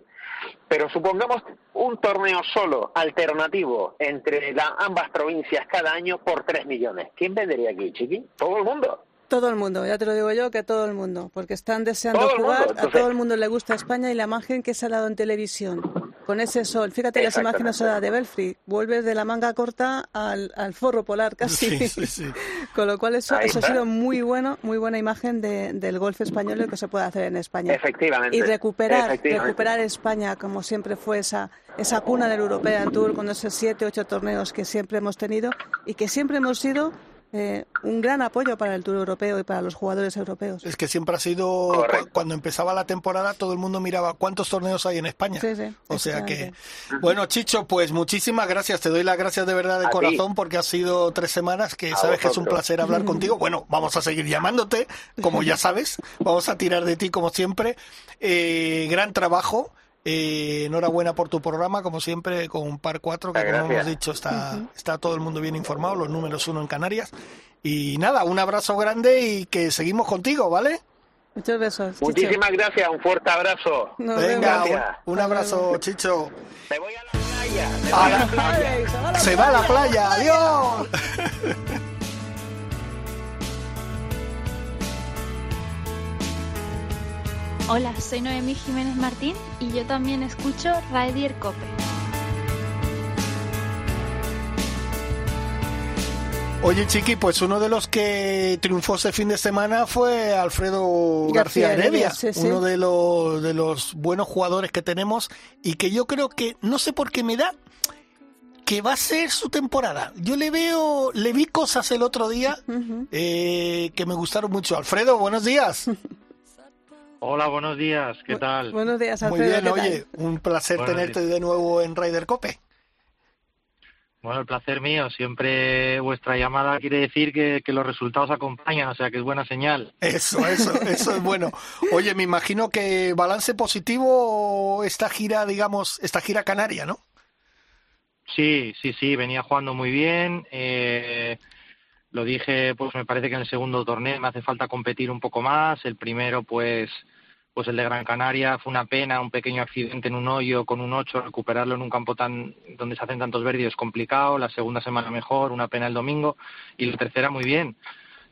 pero supongamos un torneo solo, alternativo, entre la- ambas provincias cada año por tres millones. ¿Quién vendería aquí, Chiqui? Todo el mundo. Todo el mundo, ya te lo digo yo, que todo el mundo, porque están deseando jugar, a todo el mundo le gusta España y la imagen que se ha dado en televisión, con ese sol. Fíjate las imágenes de Belfry, vuelves de la manga corta al, al forro polar [LAUGHS] casi. Sí, sí, sí. [LAUGHS] Con lo cual eso, eso ha sido muy bueno, muy buena imagen de- del golf español y lo que se puede hacer en España. Efectivamente. Y recuperar, Efectivamente. recuperar España como siempre fue esa, esa cuna del European Tour con esos siete, ocho torneos que siempre hemos tenido y que siempre hemos sido eh, un gran apoyo para el Tour Europeo y para los jugadores europeos. Es que siempre ha sido, cu- cuando empezaba la temporada, todo el mundo miraba cuántos torneos hay en España. Sí, sí, o sea que, bueno, Chicho, pues muchísimas gracias. Te doy las gracias de verdad de A ti. corazón porque ha sido tres semanas que A sabes que es un placer hablar contigo. [LAUGHS] Bueno, vamos a seguir llamándote, como ya sabes. Vamos a tirar de ti como siempre. Eh, gran trabajo. Eh, enhorabuena por tu programa, como siempre, con un par cuatro, que Muchas como hemos gracias. dicho, está, está todo el mundo bien informado, los números uno en Canarias. Y nada, un abrazo grande y que seguimos contigo, ¿vale? Muchos besos. Chicho. Muchísimas gracias, un fuerte abrazo. Nos Venga, un, Gracias. un abrazo, Chicho. Me voy a la playa. Me A voy a la- la playa. Se va a la playa, adiós. [LAUGHS] Hola, soy Noemí Jiménez Martín y yo también escucho Raidier Cope. Oye, Chiqui, pues uno de los que triunfó ese fin de semana fue Alfredo García, García Heredia, Heredia, sí, sí. uno de los, de los buenos jugadores que tenemos y que yo creo que, no sé por qué me da, que va a ser su temporada. Yo le veo, le vi cosas el otro día eh, que me gustaron mucho. Alfredo, buenos días. [LAUGHS] Hola, buenos días, ¿qué tal? Buenos días, Muy Alfredo. bien, ¿qué tal? oye, un placer Buenos tenerte de nuevo en Ryder Cope. Bueno, el placer mío. Siempre vuestra llamada quiere decir que, que los resultados acompañan, o sea que es buena señal. Eso, eso, [LAUGHS] eso es bueno. Oye, me imagino que balance positivo esta gira, digamos, esta gira canaria, ¿no? Sí, sí, sí, venía jugando muy bien. eh, lo dije, pues me parece que en el segundo torneo me hace falta competir un poco más. El primero, pues, pues el de Gran Canaria fue una pena, un pequeño accidente en un hoyo con un 8, recuperarlo en un campo tan donde se hacen tantos verdes es complicado. La segunda semana mejor, una pena el domingo y la tercera muy bien.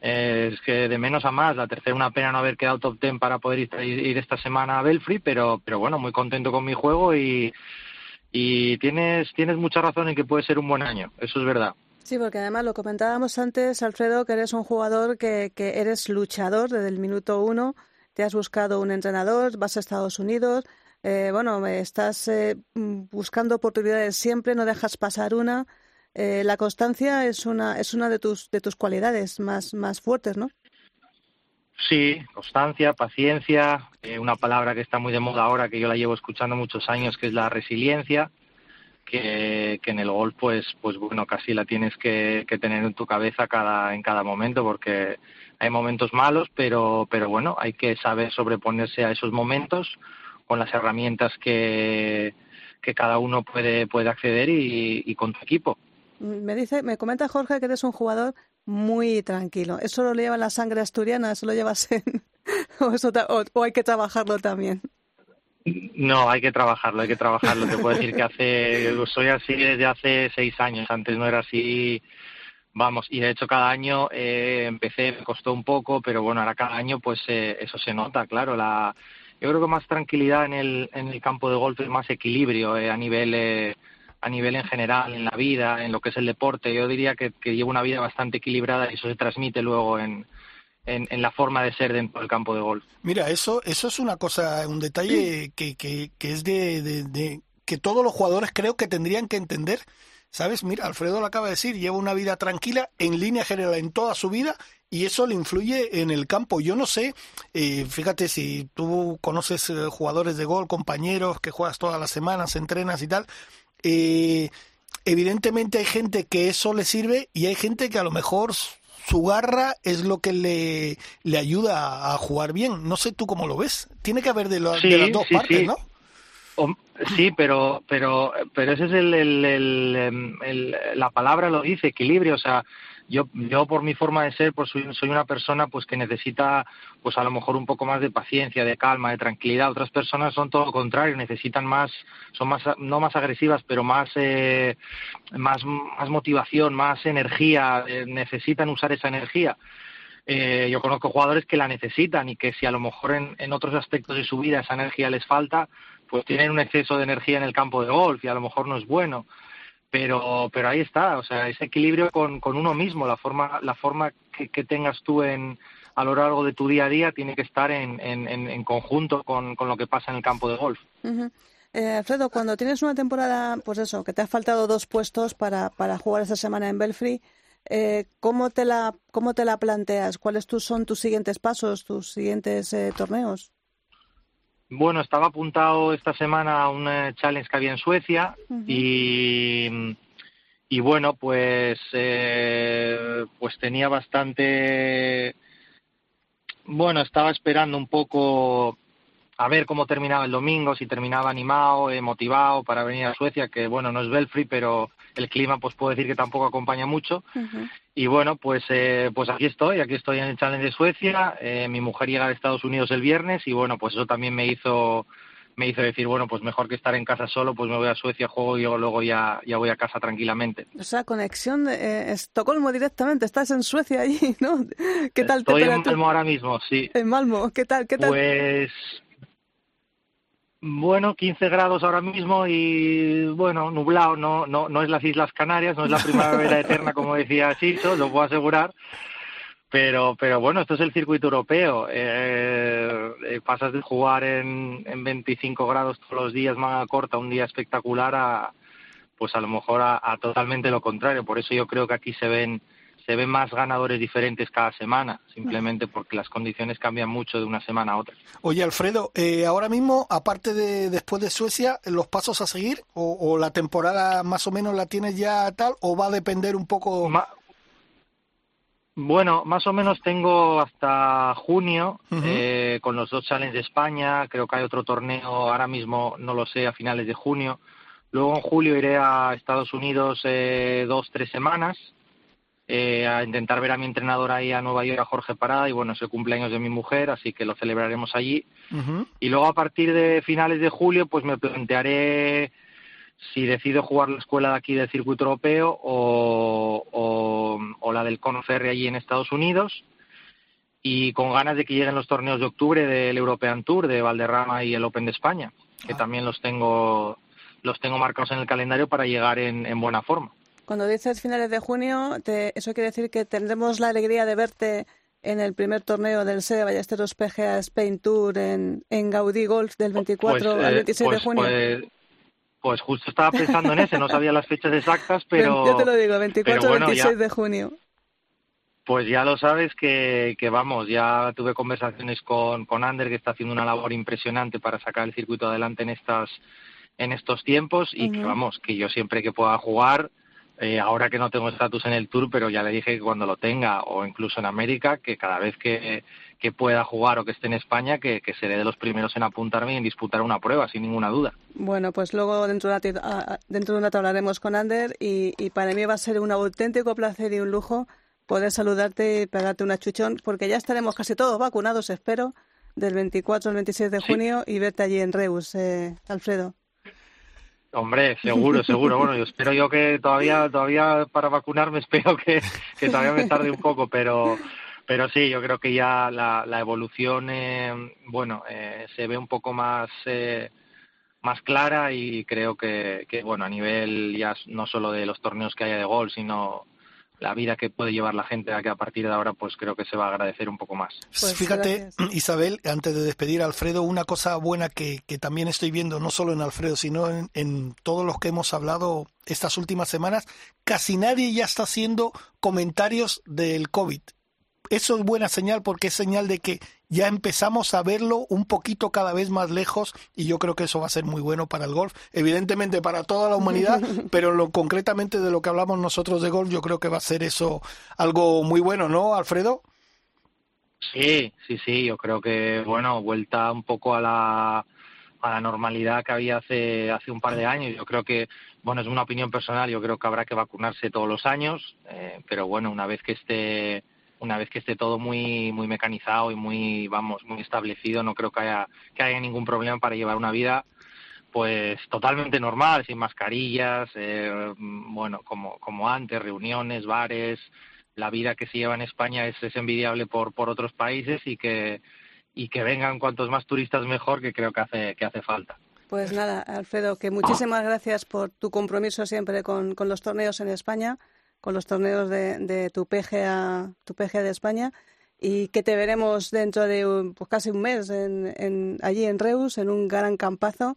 Eh, es que de menos a más, la tercera una pena no haber quedado top ten para poder ir, esta semana a Belfry, pero, pero bueno, muy contento con mi juego y, y tienes, tienes mucha razón en que puede ser un buen año, eso es verdad. Sí, porque además lo comentábamos antes, Alfredo, que eres un jugador que, que eres luchador desde el minuto uno, te has buscado un entrenador, vas a Estados Unidos, eh, bueno, estás eh, buscando oportunidades siempre, no dejas pasar una. Eh, la constancia es una, es una de tus, de tus cualidades más, más fuertes, ¿no? Sí, constancia, paciencia, eh, una palabra que está muy de moda ahora, que yo la llevo escuchando muchos años, que es la resiliencia, que, que en el golf, pues, pues bueno, casi la tienes que, que tener en tu cabeza cada, en cada momento, porque hay momentos malos, pero, pero bueno, hay que saber sobreponerse a esos momentos con las herramientas que, que cada uno puede, puede acceder y, y con tu equipo. Me dice, me comenta Jorge que eres un jugador muy tranquilo. ¿Eso lo lleva la sangre asturiana? ¿Eso lo llevas en... [LAUGHS] o hay que trabajarlo también? No, hay que trabajarlo, hay que trabajarlo. Te puedo decir que hace, soy así desde hace seis años. Antes no era así, vamos. Y de hecho cada año eh, empecé, me costó un poco, pero bueno, ahora cada año pues eh, eso se nota, claro. La, yo creo que más tranquilidad en el, en el campo de golf es más equilibrio eh, a nivel eh, a nivel en general, en la vida, en lo que es el deporte. Yo diría que, que llevo una vida bastante equilibrada y eso se transmite luego en, en, la forma de ser dentro del campo de golf. Mira, eso, eso es una cosa, un detalle que, que, es de- que todos los jugadores creo que tendrían que entender. ¿Sabes? Mira, Alfredo lo acaba de decir, lleva una vida tranquila en línea general en toda su vida y eso le influye en el campo. Yo no sé, eh, fíjate si tú conoces eh, jugadores de gol, compañeros que juegas todas las semanas, entrenas y tal, eh, evidentemente hay gente que eso le sirve y hay gente que a lo mejor su garra es lo que le, le ayuda a jugar bien. No sé tú cómo lo ves. Tiene que haber de, Sí, de las dos sí, partes, sí. ¿no? Sí, [LAUGHS] pero, pero, pero ese es el, el, el, el- la palabra lo dice, equilibrio. O sea, yo, yo por mi forma de ser, pues soy, soy una persona pues que necesita, pues a lo mejor un poco más de paciencia, de calma, de tranquilidad. Otras personas son todo lo contrario, necesitan más, son más, no más agresivas, pero más, eh, más, más motivación, más energía. eh, necesitan usar esa energía. Eh, yo conozco jugadores que la necesitan y que si a lo mejor en, en otros aspectos de su vida esa energía les falta, pues tienen un exceso de energía en el campo de golf y a lo mejor no es bueno. Pero, pero ahí está, o sea, ese equilibrio con, con uno mismo, la forma, la forma que, tengas tú en, a lo largo de tu día a día tiene que estar en, en, en- conjunto con, con lo que pasa en el campo de golf. Eh, Alfredo, cuando tienes una temporada, pues eso, que te ha faltado dos puestos para, para jugar esta semana en Belfry, eh, ¿cómo, te la, ¿cómo te la planteas? ¿Cuáles tus, son tus siguientes pasos, tus siguientes eh, torneos? Bueno, estaba apuntado esta semana a un eh, challenge que había en Suecia y, y bueno, pues, eh, pues tenía bastante, bueno, estaba esperando un poco a ver cómo terminaba el domingo, si terminaba animado, eh, motivado para venir a Suecia, que bueno, no es Belfry, pero el clima pues puedo decir que tampoco acompaña mucho. Y bueno, pues eh, pues aquí estoy, aquí estoy en el Challenge de Suecia. eh, mi mujer llega de Estados Unidos el viernes y bueno, pues eso también me hizo me hizo decir, bueno, pues mejor que estar en casa solo, pues me voy a Suecia, juego y luego ya, ya voy a casa tranquilamente. O sea, conexión eh, Estocolmo directamente. Estás en Suecia allí, ¿no? ¿Qué tal Estoy en temperatura? Malmo ahora mismo, sí. En Malmo, ¿qué tal? ¿Qué tal? Pues Bueno, 15 grados ahora mismo y bueno, nublado, no, no, no es las Islas Canarias, no es la primavera [LAUGHS] eterna como decía Chicho, lo puedo asegurar. Pero, pero bueno, esto es el circuito europeo. Eh, eh, pasas de jugar en, en 25 grados todos los días, manga corta, un día espectacular, a pues a lo mejor a, a totalmente lo contrario. Por eso yo creo que aquí se ven se ven más ganadores diferentes cada semana, simplemente porque las condiciones cambian mucho de una semana a otra. Oye, Alfredo, eh, ahora mismo, aparte de después de Suecia, los pasos a seguir o, o la temporada más o menos la tienes ya tal o va a depender un poco. Ma- Bueno, más o menos tengo hasta junio eh, con los dos Challenge de España. Creo que hay otro torneo, ahora mismo no lo sé, a finales de junio. Luego en julio iré a Estados Unidos eh, dos, tres semanas eh, a intentar ver a mi entrenador ahí a Nueva York, a Jorge Parada. Y bueno, es el cumpleaños de mi mujer, así que lo celebraremos allí. Y luego a partir de finales de julio, pues me plantearé si decido jugar la escuela de aquí del circuito europeo o, o, o la del Cono Ferry allí en Estados Unidos. Y con ganas de que lleguen los torneos de octubre del European Tour de Valderrama y el Open de España, que también los tengo los tengo marcados en el calendario para llegar en, en buena forma. Cuando dices finales de junio, te- eso quiere decir que tendremos la alegría de verte en el primer torneo del SEA Ballesteros PGA Spain Tour en, en Gaudí Golf del 24 Pues, al eh, 26 pues- de junio. Pues, pues justo estaba pensando en ese, no sabía las fechas exactas, [LAUGHS] pero... Yo te lo digo, 24 pero bueno, 26 ya- de junio. Pues ya lo sabes que, que vamos, ya tuve conversaciones con, con Ander, que está haciendo una labor impresionante para sacar el circuito adelante en estas en estos tiempos y que vamos, que yo siempre que pueda jugar, eh, ahora que no tengo estatus en el Tour, pero ya le dije que cuando lo tenga o incluso en América, que cada vez que, que pueda jugar o que esté en España, que, que seré de los primeros en apuntarme y en disputar una prueba, sin ninguna duda. Bueno, pues luego dentro de, un ratito- ah, ah, dentro de un rato hablaremos con Ander y, y para mí va a ser un auténtico placer y un lujo poder saludarte y pegarte una chuchón porque ya estaremos casi todos vacunados, espero, del 24 al 26 de Sí. junio y verte allí en Reus, eh, Alfredo. Hombre, seguro, seguro. Bueno, yo espero yo que todavía, todavía para vacunarme espero que, que todavía me tarde un poco, pero, pero sí, yo creo que ya la, la evolución, eh, bueno, eh, se ve un poco más, eh, más clara y creo que, que, bueno, a nivel ya no solo de los torneos que haya de gol, sino la vida que puede llevar la gente a que a partir de ahora, pues creo que se va a agradecer un poco más. Pues Fíjate, Isabel, antes de despedir a Alfredo, una cosa buena que, que también estoy viendo, no solo en Alfredo, sino en, en todos los que hemos hablado estas últimas semanas, casi nadie ya está haciendo comentarios del COVID. Eso es buena señal porque es señal de que ya empezamos a verlo un poquito cada vez más lejos y yo creo que eso va a ser muy bueno para el golf, evidentemente para toda la humanidad, [LAUGHS] pero lo concretamente de lo que hablamos nosotros de golf, yo creo que va a ser eso algo muy bueno, ¿no, Alfredo? Sí, sí, sí, yo creo que, bueno, vuelta un poco a la, a la normalidad que había hace, hace un par de años. Yo creo que, bueno, es una opinión personal, yo creo que habrá que vacunarse todos los años, eh, pero bueno, una vez que esté una vez que esté todo muy muy mecanizado y muy vamos muy establecido no creo que haya que haya ningún problema para llevar una vida pues totalmente normal sin mascarillas eh, bueno como como antes reuniones bares. La vida que se lleva en España es, es envidiable por por otros países y que y que vengan cuantos más turistas mejor que creo que hace que hace falta. Pues nada, Alfredo, que muchísimas gracias por tu compromiso siempre con, con los torneos en España, con los torneos de, de tu PGA, tu PGA de España, y que te veremos dentro de un- pues casi un mes en, en- allí en Reus, en un gran campazo.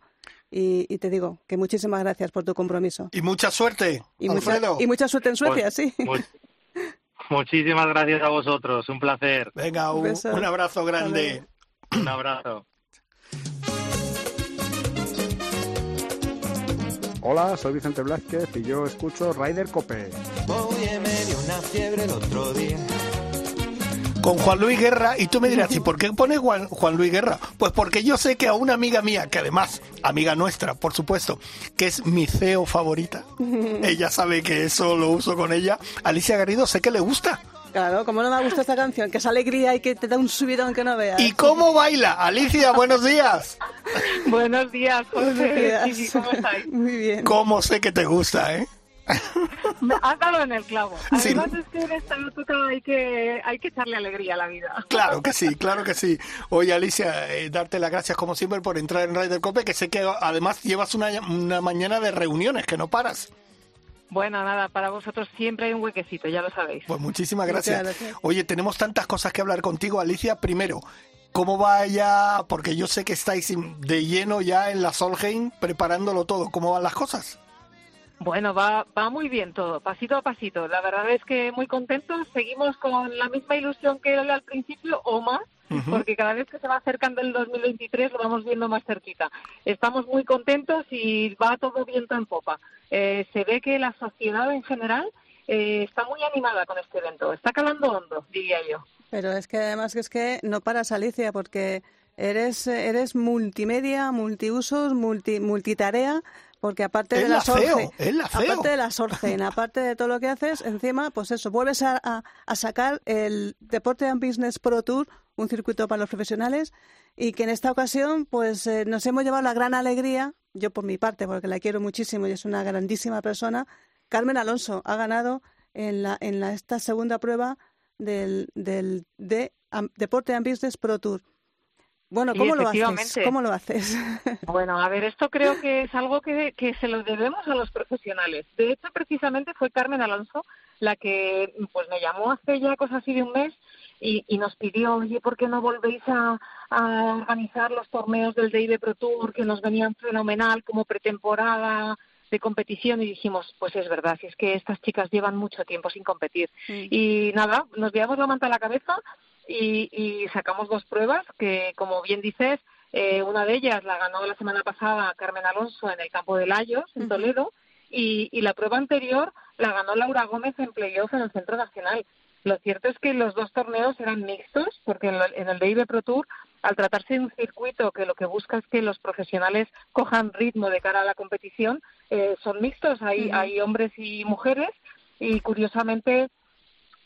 Y, y te digo que muchísimas gracias por tu compromiso. Y mucha suerte, Y mucha, y mucha suerte en Suecia, Pues, sí. [LAUGHS] mu- muchísimas gracias a vosotros un placer Venga, un, beso. un abrazo grande. un abrazo Hola, soy Vicente Blázquez y yo escucho Ryder Cope. Oye, me dio una fiebre el otro día. Con Juan Luis Guerra, y tú me dirás, ¿y por qué pones Juan, Juan Luis Guerra? Pues porque yo sé que a una amiga mía, que además, amiga nuestra, por supuesto, que es mi CEO favorita, [LAUGHS] ella sabe que eso lo uso con ella, Alicia Garrido, sé que le gusta. Claro, como no me gusta esta canción, que es alegría y que te da un subidón que no veas. ¿Y cómo baila? Alicia, buenos días. [LAUGHS] Buenos días, Buenos José. días. ¿Cómo estáis? Muy bien. ¿Cómo sé que te gusta, eh? Me has dado en el clavo. [LAUGHS] Además es que en esta época hay que, hay que echarle alegría a la vida. [LAUGHS] Claro que sí, claro que sí. Oye, Alicia, eh, darte las gracias como siempre por entrar en Ryder Cope, que sé que además llevas una, una mañana de reuniones, que no paras. Bueno, nada, para vosotros siempre hay un huequecito, ya lo sabéis. Pues muchísimas gracias. Oye, tenemos tantas cosas que hablar contigo, Alicia. Primero, ¿cómo va ya? Porque yo sé que estáis de lleno ya en la Solheim preparándolo todo. ¿Cómo van las cosas? Bueno, va, va muy bien todo, pasito a pasito. La verdad es que muy contentos. Seguimos con la misma ilusión que al principio o más, porque cada vez que se va acercando el 2023 lo vamos viendo más cerquita. Estamos muy contentos y va todo viento en popa. Eh, se ve que la sociedad en general eh, está muy animada con este evento. Está calando hondo, diría yo. Pero es que además es que no paras, Alicia, porque eres, eres multimedia, multiusos, multi, multitarea porque aparte de la, Sorgen, aparte de la Sorgen, aparte de todo lo que haces, encima, pues eso, vuelves a, a, sacar el Deporte and Business Pro Tour, un circuito para los profesionales, y que en esta ocasión, pues eh, nos hemos llevado la gran alegría, yo por mi parte, porque la quiero muchísimo y es una grandísima persona, Carmen Alonso ha ganado en la en la, esta segunda prueba del, del de, Deporte and Business Pro Tour. Bueno, ¿cómo lo haces? ¿Cómo lo haces? [LAUGHS] Bueno, a ver, esto creo que es algo que, que se lo debemos a los profesionales. De hecho, precisamente fue Carmen Alonso la que pues me llamó hace ya cosas así de un mes y, y nos pidió, oye, ¿por qué no volvéis a, a organizar los torneos del DIB Pro Tour que nos venían fenomenal como pretemporada? de competición y dijimos, pues es verdad, si es que estas chicas llevan mucho tiempo sin competir. Y nada, nos llevamos la manta a la cabeza y, sacamos dos pruebas que, como bien dices, eh, una de ellas la ganó la semana pasada Carmen Alonso en el campo de Layos, en Toledo, y, y, la prueba anterior la ganó Laura Gómez en playoff en el Centro Nacional. Lo cierto es que los dos torneos eran mixtos, porque en, el DIB Pro Tour, al tratarse de un circuito que lo que busca es que los profesionales cojan ritmo de cara a la competición, eh, son mixtos, hay, hay hombres y mujeres, y curiosamente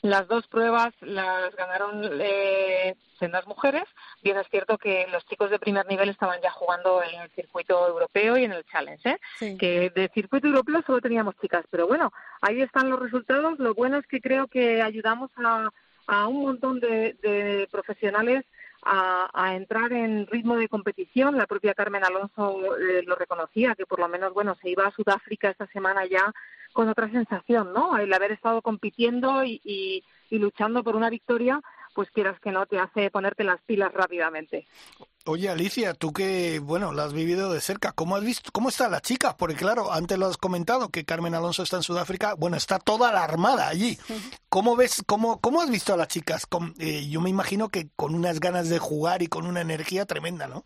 las dos pruebas las ganaron eh, sendas mujeres. Bien es cierto que los chicos de primer nivel estaban ya jugando en el circuito europeo y en el Challenge, ¿eh? que de circuito europeo solo teníamos chicas. Pero bueno, ahí están los resultados. Lo bueno es que creo que ayudamos a, a un montón de, de profesionales a, a, entrar en ritmo de competición. La propia Carmen Alonso eh, lo reconocía, que por lo menos, bueno, se iba a Sudáfrica esta semana ya con otra sensación, ¿no? El haber estado compitiendo y, y, y luchando por una victoria, pues quieras que no, te hace ponerte las pilas rápidamente. Oye, Alicia, tú que, bueno, la has vivido de cerca, ¿cómo has visto, cómo está la chica? Porque claro, antes lo has comentado, que Carmen Alonso está en Sudáfrica, bueno, está toda la armada allí. ¿Cómo ves, cómo, cómo has visto a las chicas? Con, eh, yo me imagino que con unas ganas de jugar y con una energía tremenda, ¿no?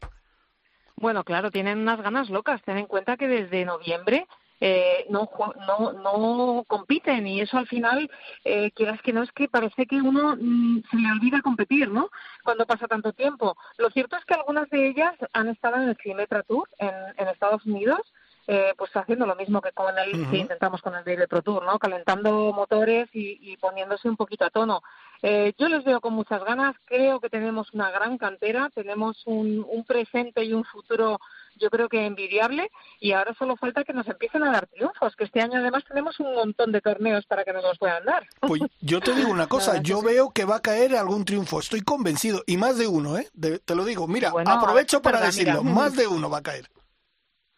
Bueno, claro, tienen unas ganas locas. Ten en cuenta que desde noviembre eh, no, no, no compiten y eso al final, eh, quieras que no, es que parece que uno mm, se le olvida competir, ¿no? Cuando pasa tanto tiempo. Lo cierto es que algunas de ellas han estado en el Cimetra Tour en, en Estados Unidos eh, pues haciendo lo mismo que con el que intentamos con el Daily Pro Tour, ¿no? Calentando motores y, y poniéndose un poquito a tono. Eh, yo les veo con muchas ganas, creo que tenemos una gran cantera, tenemos un, un presente y un futuro yo creo que envidiable y ahora solo falta que nos empiecen a dar triunfos, que este año además tenemos un montón de torneos para que nos los puedan dar. Pues yo te digo una [LAUGHS] cosa, yo veo que va a caer algún triunfo, estoy convencido, y más de uno, ¿eh? te lo digo, mira, aprovecho para decirlo, más de uno va a caer.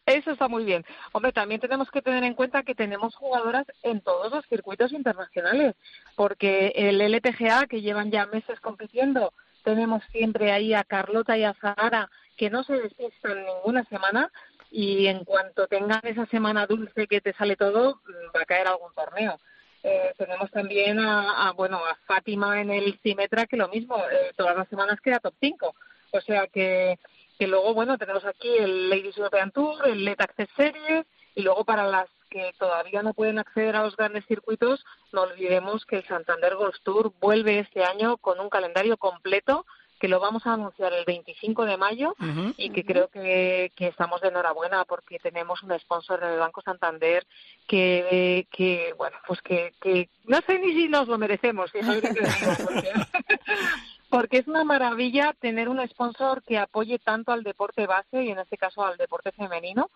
Eso está muy bien. Hombre, también tenemos que tener en cuenta que tenemos jugadoras en todos los circuitos internacionales, porque el LPGA, que llevan ya meses compitiendo, tenemos siempre ahí a Carlota y a Zahara, que no se despistan ninguna semana, y en cuanto tengan esa semana dulce que te sale todo, mm, va a caer algún torneo. Eh, tenemos también a, bueno a Fátima en el Simetra que lo mismo eh, todas las semanas queda top 5 o sea que que luego, bueno, tenemos aquí el Ladies European Tour, el Let Access Series, y luego para las que todavía no pueden acceder a los grandes circuitos, no olvidemos que el Santander Golf Tour vuelve este año con un calendario completo que lo vamos a anunciar el 25 de mayo y que creo que, que, estamos de enhorabuena porque tenemos un sponsor en el Banco Santander que, que bueno, pues que, que no sé ni si nos lo merecemos, que porque, [LAUGHS] porque es una maravilla tener un sponsor que apoye tanto al deporte base y en este caso al deporte femenino.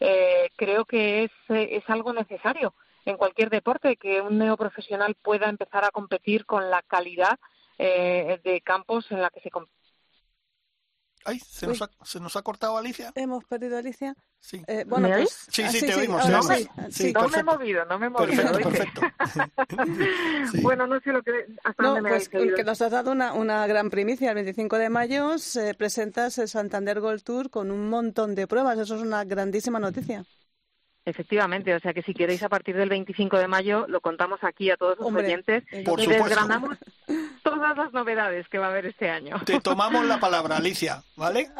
Eh, creo que es, es algo necesario en cualquier deporte, que un neoprofesional pueda empezar a competir con la calidad eh, de campos en la que se. Ay, ¿se nos, ha, ¿se nos ha cortado Alicia? Hemos perdido a Alicia. Sí. Eh, bueno, ¿Me pues, oís? Sí, ah, sí, te oímos, sí, oímos. ah, Sí, sí. no me he movido, no me he movido. Perfecto, perfecto. [LAUGHS] Sí. Bueno, no sé lo que hasta No, dónde me pues que nos has dado una, una gran primicia. El 25 de mayo se presentas el Santander Gold Tour con un montón de pruebas. Eso es una grandísima noticia. Efectivamente, o sea que si queréis a partir del 25 de mayo lo contamos aquí a todos los Hombre, oyentes Por y supuesto. desgranamos todas las novedades que va a haber este año. Te tomamos la palabra, Alicia, ¿vale?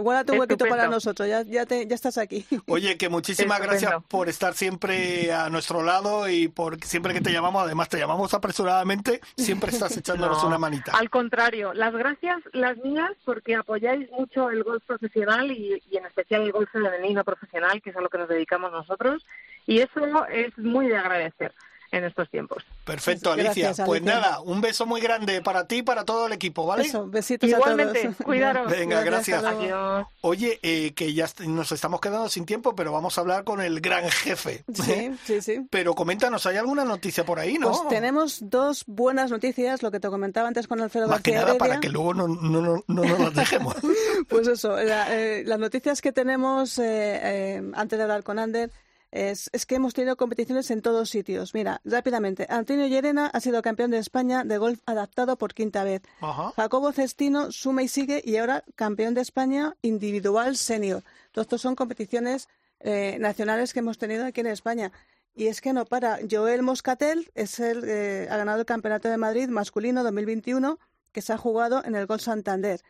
Guárdate un huequito para nosotros. Ya, ya, te, ya estás aquí. Oye, que muchísimas Estupendo. gracias por estar siempre a nuestro lado y por siempre que te llamamos, además te llamamos apresuradamente, siempre estás [LAUGHS] echándonos No, una manita. Al contrario, las gracias las mías porque apoyáis mucho el golf profesional y, y en especial el golf femenino profesional, que es a lo que nos dedicamos nosotros, y eso es muy de agradecer en estos tiempos. Perfecto, Gracias, Alicia. Pues Alicia. nada, un beso muy grande para ti y para todo el equipo, ¿vale? Eso, besitos Igualmente, a todos. [LAUGHS] cuidaros. Venga, gracias. Adiós. Oye, eh, que ya nos estamos quedando sin tiempo, pero vamos a hablar con el gran jefe. Sí, sí, sí. Pero coméntanos, ¿hay alguna noticia por ahí, no? Pues tenemos dos buenas noticias, lo que te comentaba antes con Alfredo Más que García nada Heredia. para que luego no, no, no, no nos las dejemos. [LAUGHS] Pues eso, la- eh, las noticias que tenemos eh, eh, antes de hablar con Ander es, es que hemos tenido competiciones en todos sitios. Mira, rápidamente, Antonio Llerena ha sido campeón de España de golf adaptado por quinta vez. Ajá. Jacobo Cestino suma y sigue y ahora campeón de España individual senior. Todo esto son competiciones eh, nacionales que hemos tenido aquí en España. Y es que no para. Joel Moscatel es el, eh, ha ganado el Campeonato de Madrid masculino 2021 que se ha jugado en el Gol Santander.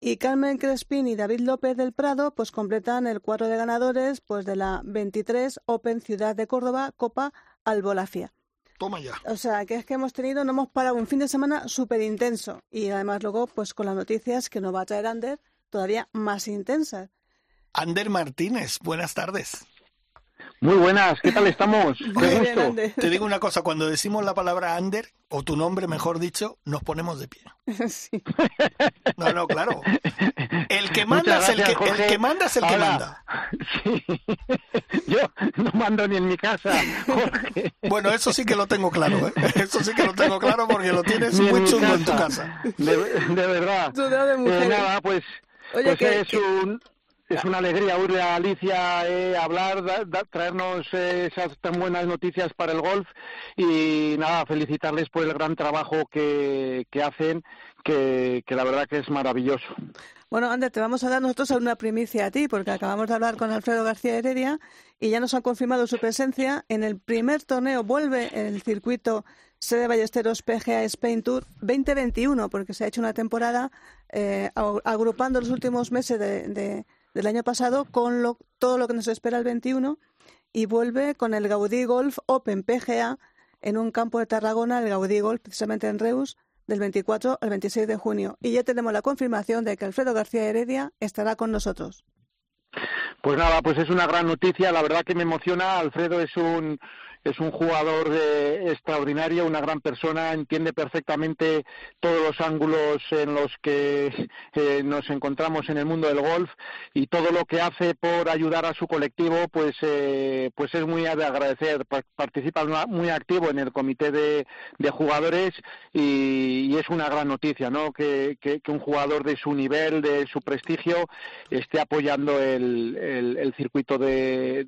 Y Carmen Crespín y David López del Prado pues completan el cuadro de ganadores pues de la 23 Open Ciudad de Córdoba Copa Albolafia. Toma ya. O sea, que es que hemos tenido, no hemos parado un fin de semana súper intenso. Y además luego, pues con las noticias que nos va a traer Ander, todavía más intensas. Ander Martínez, buenas tardes. Muy buenas, ¿qué tal estamos? [LAUGHS] Qué gusto. Te digo una cosa, cuando decimos la palabra Ander, o tu nombre mejor dicho, nos ponemos de pie. [LAUGHS] Sí. No, no, claro. El que manda es el que, el manda es el que manda. Sí. Yo no mando ni en mi casa, Jorge. Bueno, eso sí que lo tengo claro, ¿eh? [LAUGHS] Eso sí que lo tengo claro porque lo tienes muy chungo en tu casa. De, de verdad. De Eh, mujeres. nada, pues, Oye, pues que- es un es una alegría oírle Alicia eh, hablar, da- da- traernos eh, esas tan buenas noticias para el golf y nada, felicitarles por el gran trabajo que, hacen, que, la verdad que es maravilloso. Bueno, Ander, te vamos a dar nosotros una primicia a ti, porque acabamos de hablar con Alfredo García Heredia y ya nos han confirmado su presencia en el primer torneo. Vuelve el circuito Sede Ballesteros PGA Spain Tour 2021, porque se ha hecho una temporada eh, ag- agrupando los últimos meses de- de- del año pasado con lo- todo lo que nos espera el 21 y vuelve con el Gaudí Golf Open PGA en un campo de Tarragona, el Gaudí Golf, precisamente en Reus, del 24 al 26 de junio. Y ya tenemos la confirmación de que Alfredo García Heredia estará con nosotros. Pues nada, pues es una gran noticia, la verdad que me emociona. Alfredo es un es un jugador eh, extraordinario, una gran persona, entiende perfectamente todos los ángulos en los que eh, nos encontramos en el mundo del golf y todo lo que hace por ayudar a su colectivo, pues eh, pues es muy de agradecer. Pa- Participa muy activo en el comité de, jugadores y, es una gran noticia, ¿no? Que, un jugador de su nivel, de su prestigio, esté apoyando el, el- circuito de,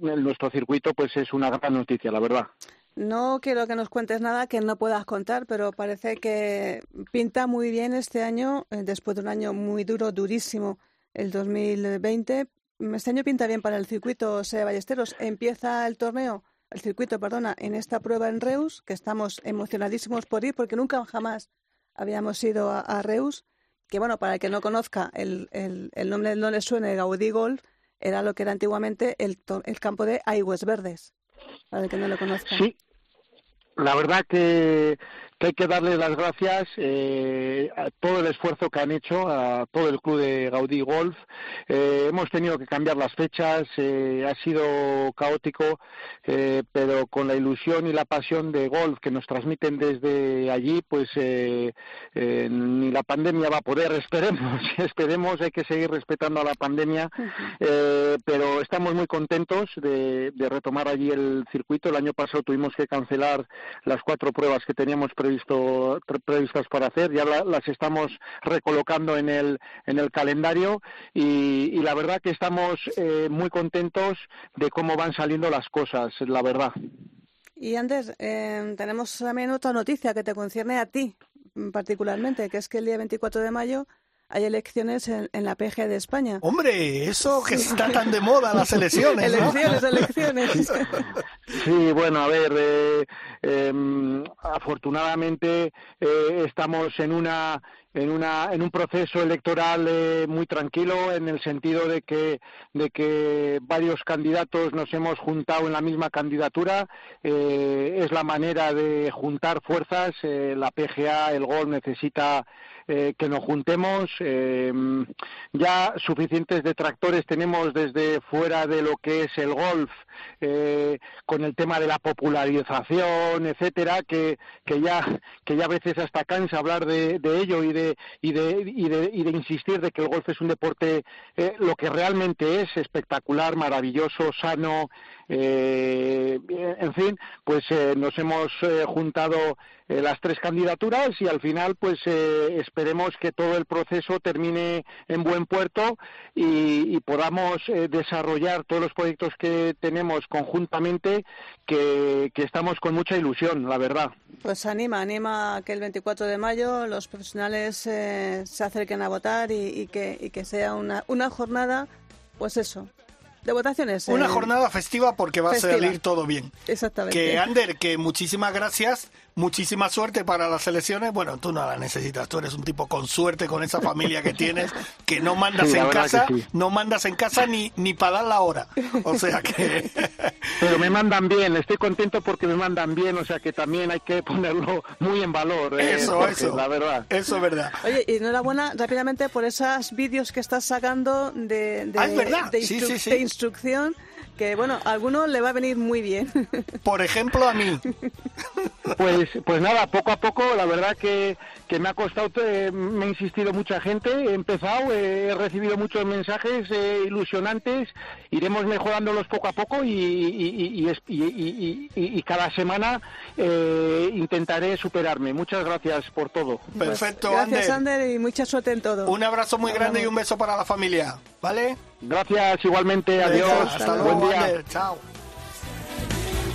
nuestro circuito, pues es una gran noticia, la verdad. No quiero que nos cuentes nada que no puedas contar, pero parece que pinta muy bien este año, eh, después de un año muy duro, durísimo, el 2020. Este año pinta bien para el circuito Sede Ballesteros. Empieza el torneo, el circuito, perdona, en esta prueba en Reus, que estamos emocionadísimos por ir, porque nunca jamás habíamos ido a, Reus. Que bueno, para el que no conozca, el, el, el nombre no le suene, Gaudí Golf, era lo que era antiguamente el, el campo de Aigües Verdes, para el que no lo conozca. Sí, la verdad que, que hay que darles las gracias eh, a todo el esfuerzo que han hecho, a todo el club de Gaudí Golf. Eh, hemos tenido que cambiar las fechas, eh, ha sido caótico, pero con la ilusión y la pasión de golf que nos transmiten desde allí, pues ni la pandemia va a poder, [LAUGHS] esperemos, esperemos, hay que seguir respetando a la pandemia, pero estamos muy contentos de, de retomar allí el circuito. El año pasado tuvimos que cancelar las cuatro pruebas que teníamos previsto, pre- previstas para hacer, ya la- las estamos recolocando en el, en el calendario y, y la verdad que estamos eh, muy contentos de cómo van saliendo las cosas, la verdad. Y Ander, eh, tenemos también otra noticia que te concierne a ti mm, particularmente, que es que el día 24 de mayo hay elecciones en, en la PG de España. Hombre, eso que está tan de moda las [LAUGHS] elecciones, ¿no? Elecciones, elecciones. [LAUGHS] Sí, bueno, a ver, eh, em, afortunadamente eh, estamos en una en una en un proceso electoral eh, muy tranquilo en el sentido de que de que varios candidatos nos hemos juntado en la misma candidatura eh, es la manera de juntar fuerzas eh, la PGA el GOL necesita eh, que nos juntemos. eh, ya suficientes detractores tenemos desde fuera de lo que es el golf, eh, con el tema de la popularización, etcétera, que, que ya que ya a veces hasta cansa hablar de, de ello y de, y de y de y de insistir de que el golf es un deporte eh, lo que realmente es espectacular, maravilloso, sano. eh, en fin, pues eh, nos hemos juntado eh, las tres candidaturas y al final pues eh, esperemos que todo el proceso termine en buen puerto y, y podamos eh, desarrollar todos los proyectos que tenemos conjuntamente que, que estamos con mucha ilusión la verdad Pues anima, anima a que el 24 de mayo los profesionales eh, se acerquen a votar y, y que, y que sea una, una jornada, pues eso, de votaciones. Una eh, jornada festiva porque va festiva. a salir todo bien. Exactamente. Que Ander, que muchísimas gracias, muchísima suerte para las elecciones. Bueno, tú no la necesitas, tú eres un tipo con suerte con esa familia que tienes, que no mandas Sí, en casa, sí. no mandas en casa ni, ni para dar la hora. O sea que [LAUGHS] pero me mandan bien estoy contento porque me mandan bien o sea que también hay que ponerlo muy en valor eh, Eso, Jorge, eso. la verdad eso es verdad. Oye, y enhorabuena rápidamente por esos vídeos que estás sacando de, de, Ah, es verdad. de Sí, instru- sí, sí. de instrucción, que bueno, a alguno le va a venir muy bien. Por ejemplo, a mí. Pues, pues nada, poco a poco, la verdad que, que me ha costado, eh, me ha insistido mucha gente, he empezado, eh, he recibido muchos mensajes eh, ilusionantes, iremos mejorándolos poco a poco y, y, y- y- y- y- y- y cada semana eh, intentaré superarme. Muchas gracias por todo. Perfecto, Pues Gracias, Ander. Ander, y mucha suerte en todo. Un abrazo muy grande y un beso para la familia, ¿vale? Gracias igualmente, adiós, Venga, hasta luego, buen día. Ander, chao.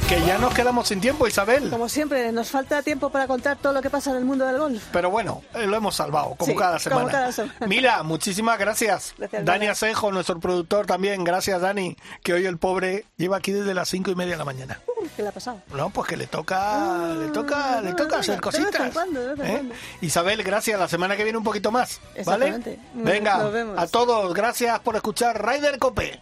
Que ya nos quedamos sin tiempo, Isabel. Como siempre, nos falta tiempo para contar todo lo que pasa en el mundo del golf. Pero bueno, eh, lo hemos salvado, como Sí, cada como semana. cada semana. [LAUGHS] Mira, muchísimas gracias. Gracias, Dani. Asejo, nuestro productor también. Gracias, Dani. Que hoy el pobre lleva aquí desde las cinco y media de la mañana. ¿Qué le ha pasado? No, pues que le toca, le toca, le toca hacer cositas. cuando, ¿eh? Isabel, gracias. La semana que viene un poquito más, ¿vale? Exactamente. Venga, Nos vemos. a todos, gracias por escuchar Ryder Cope.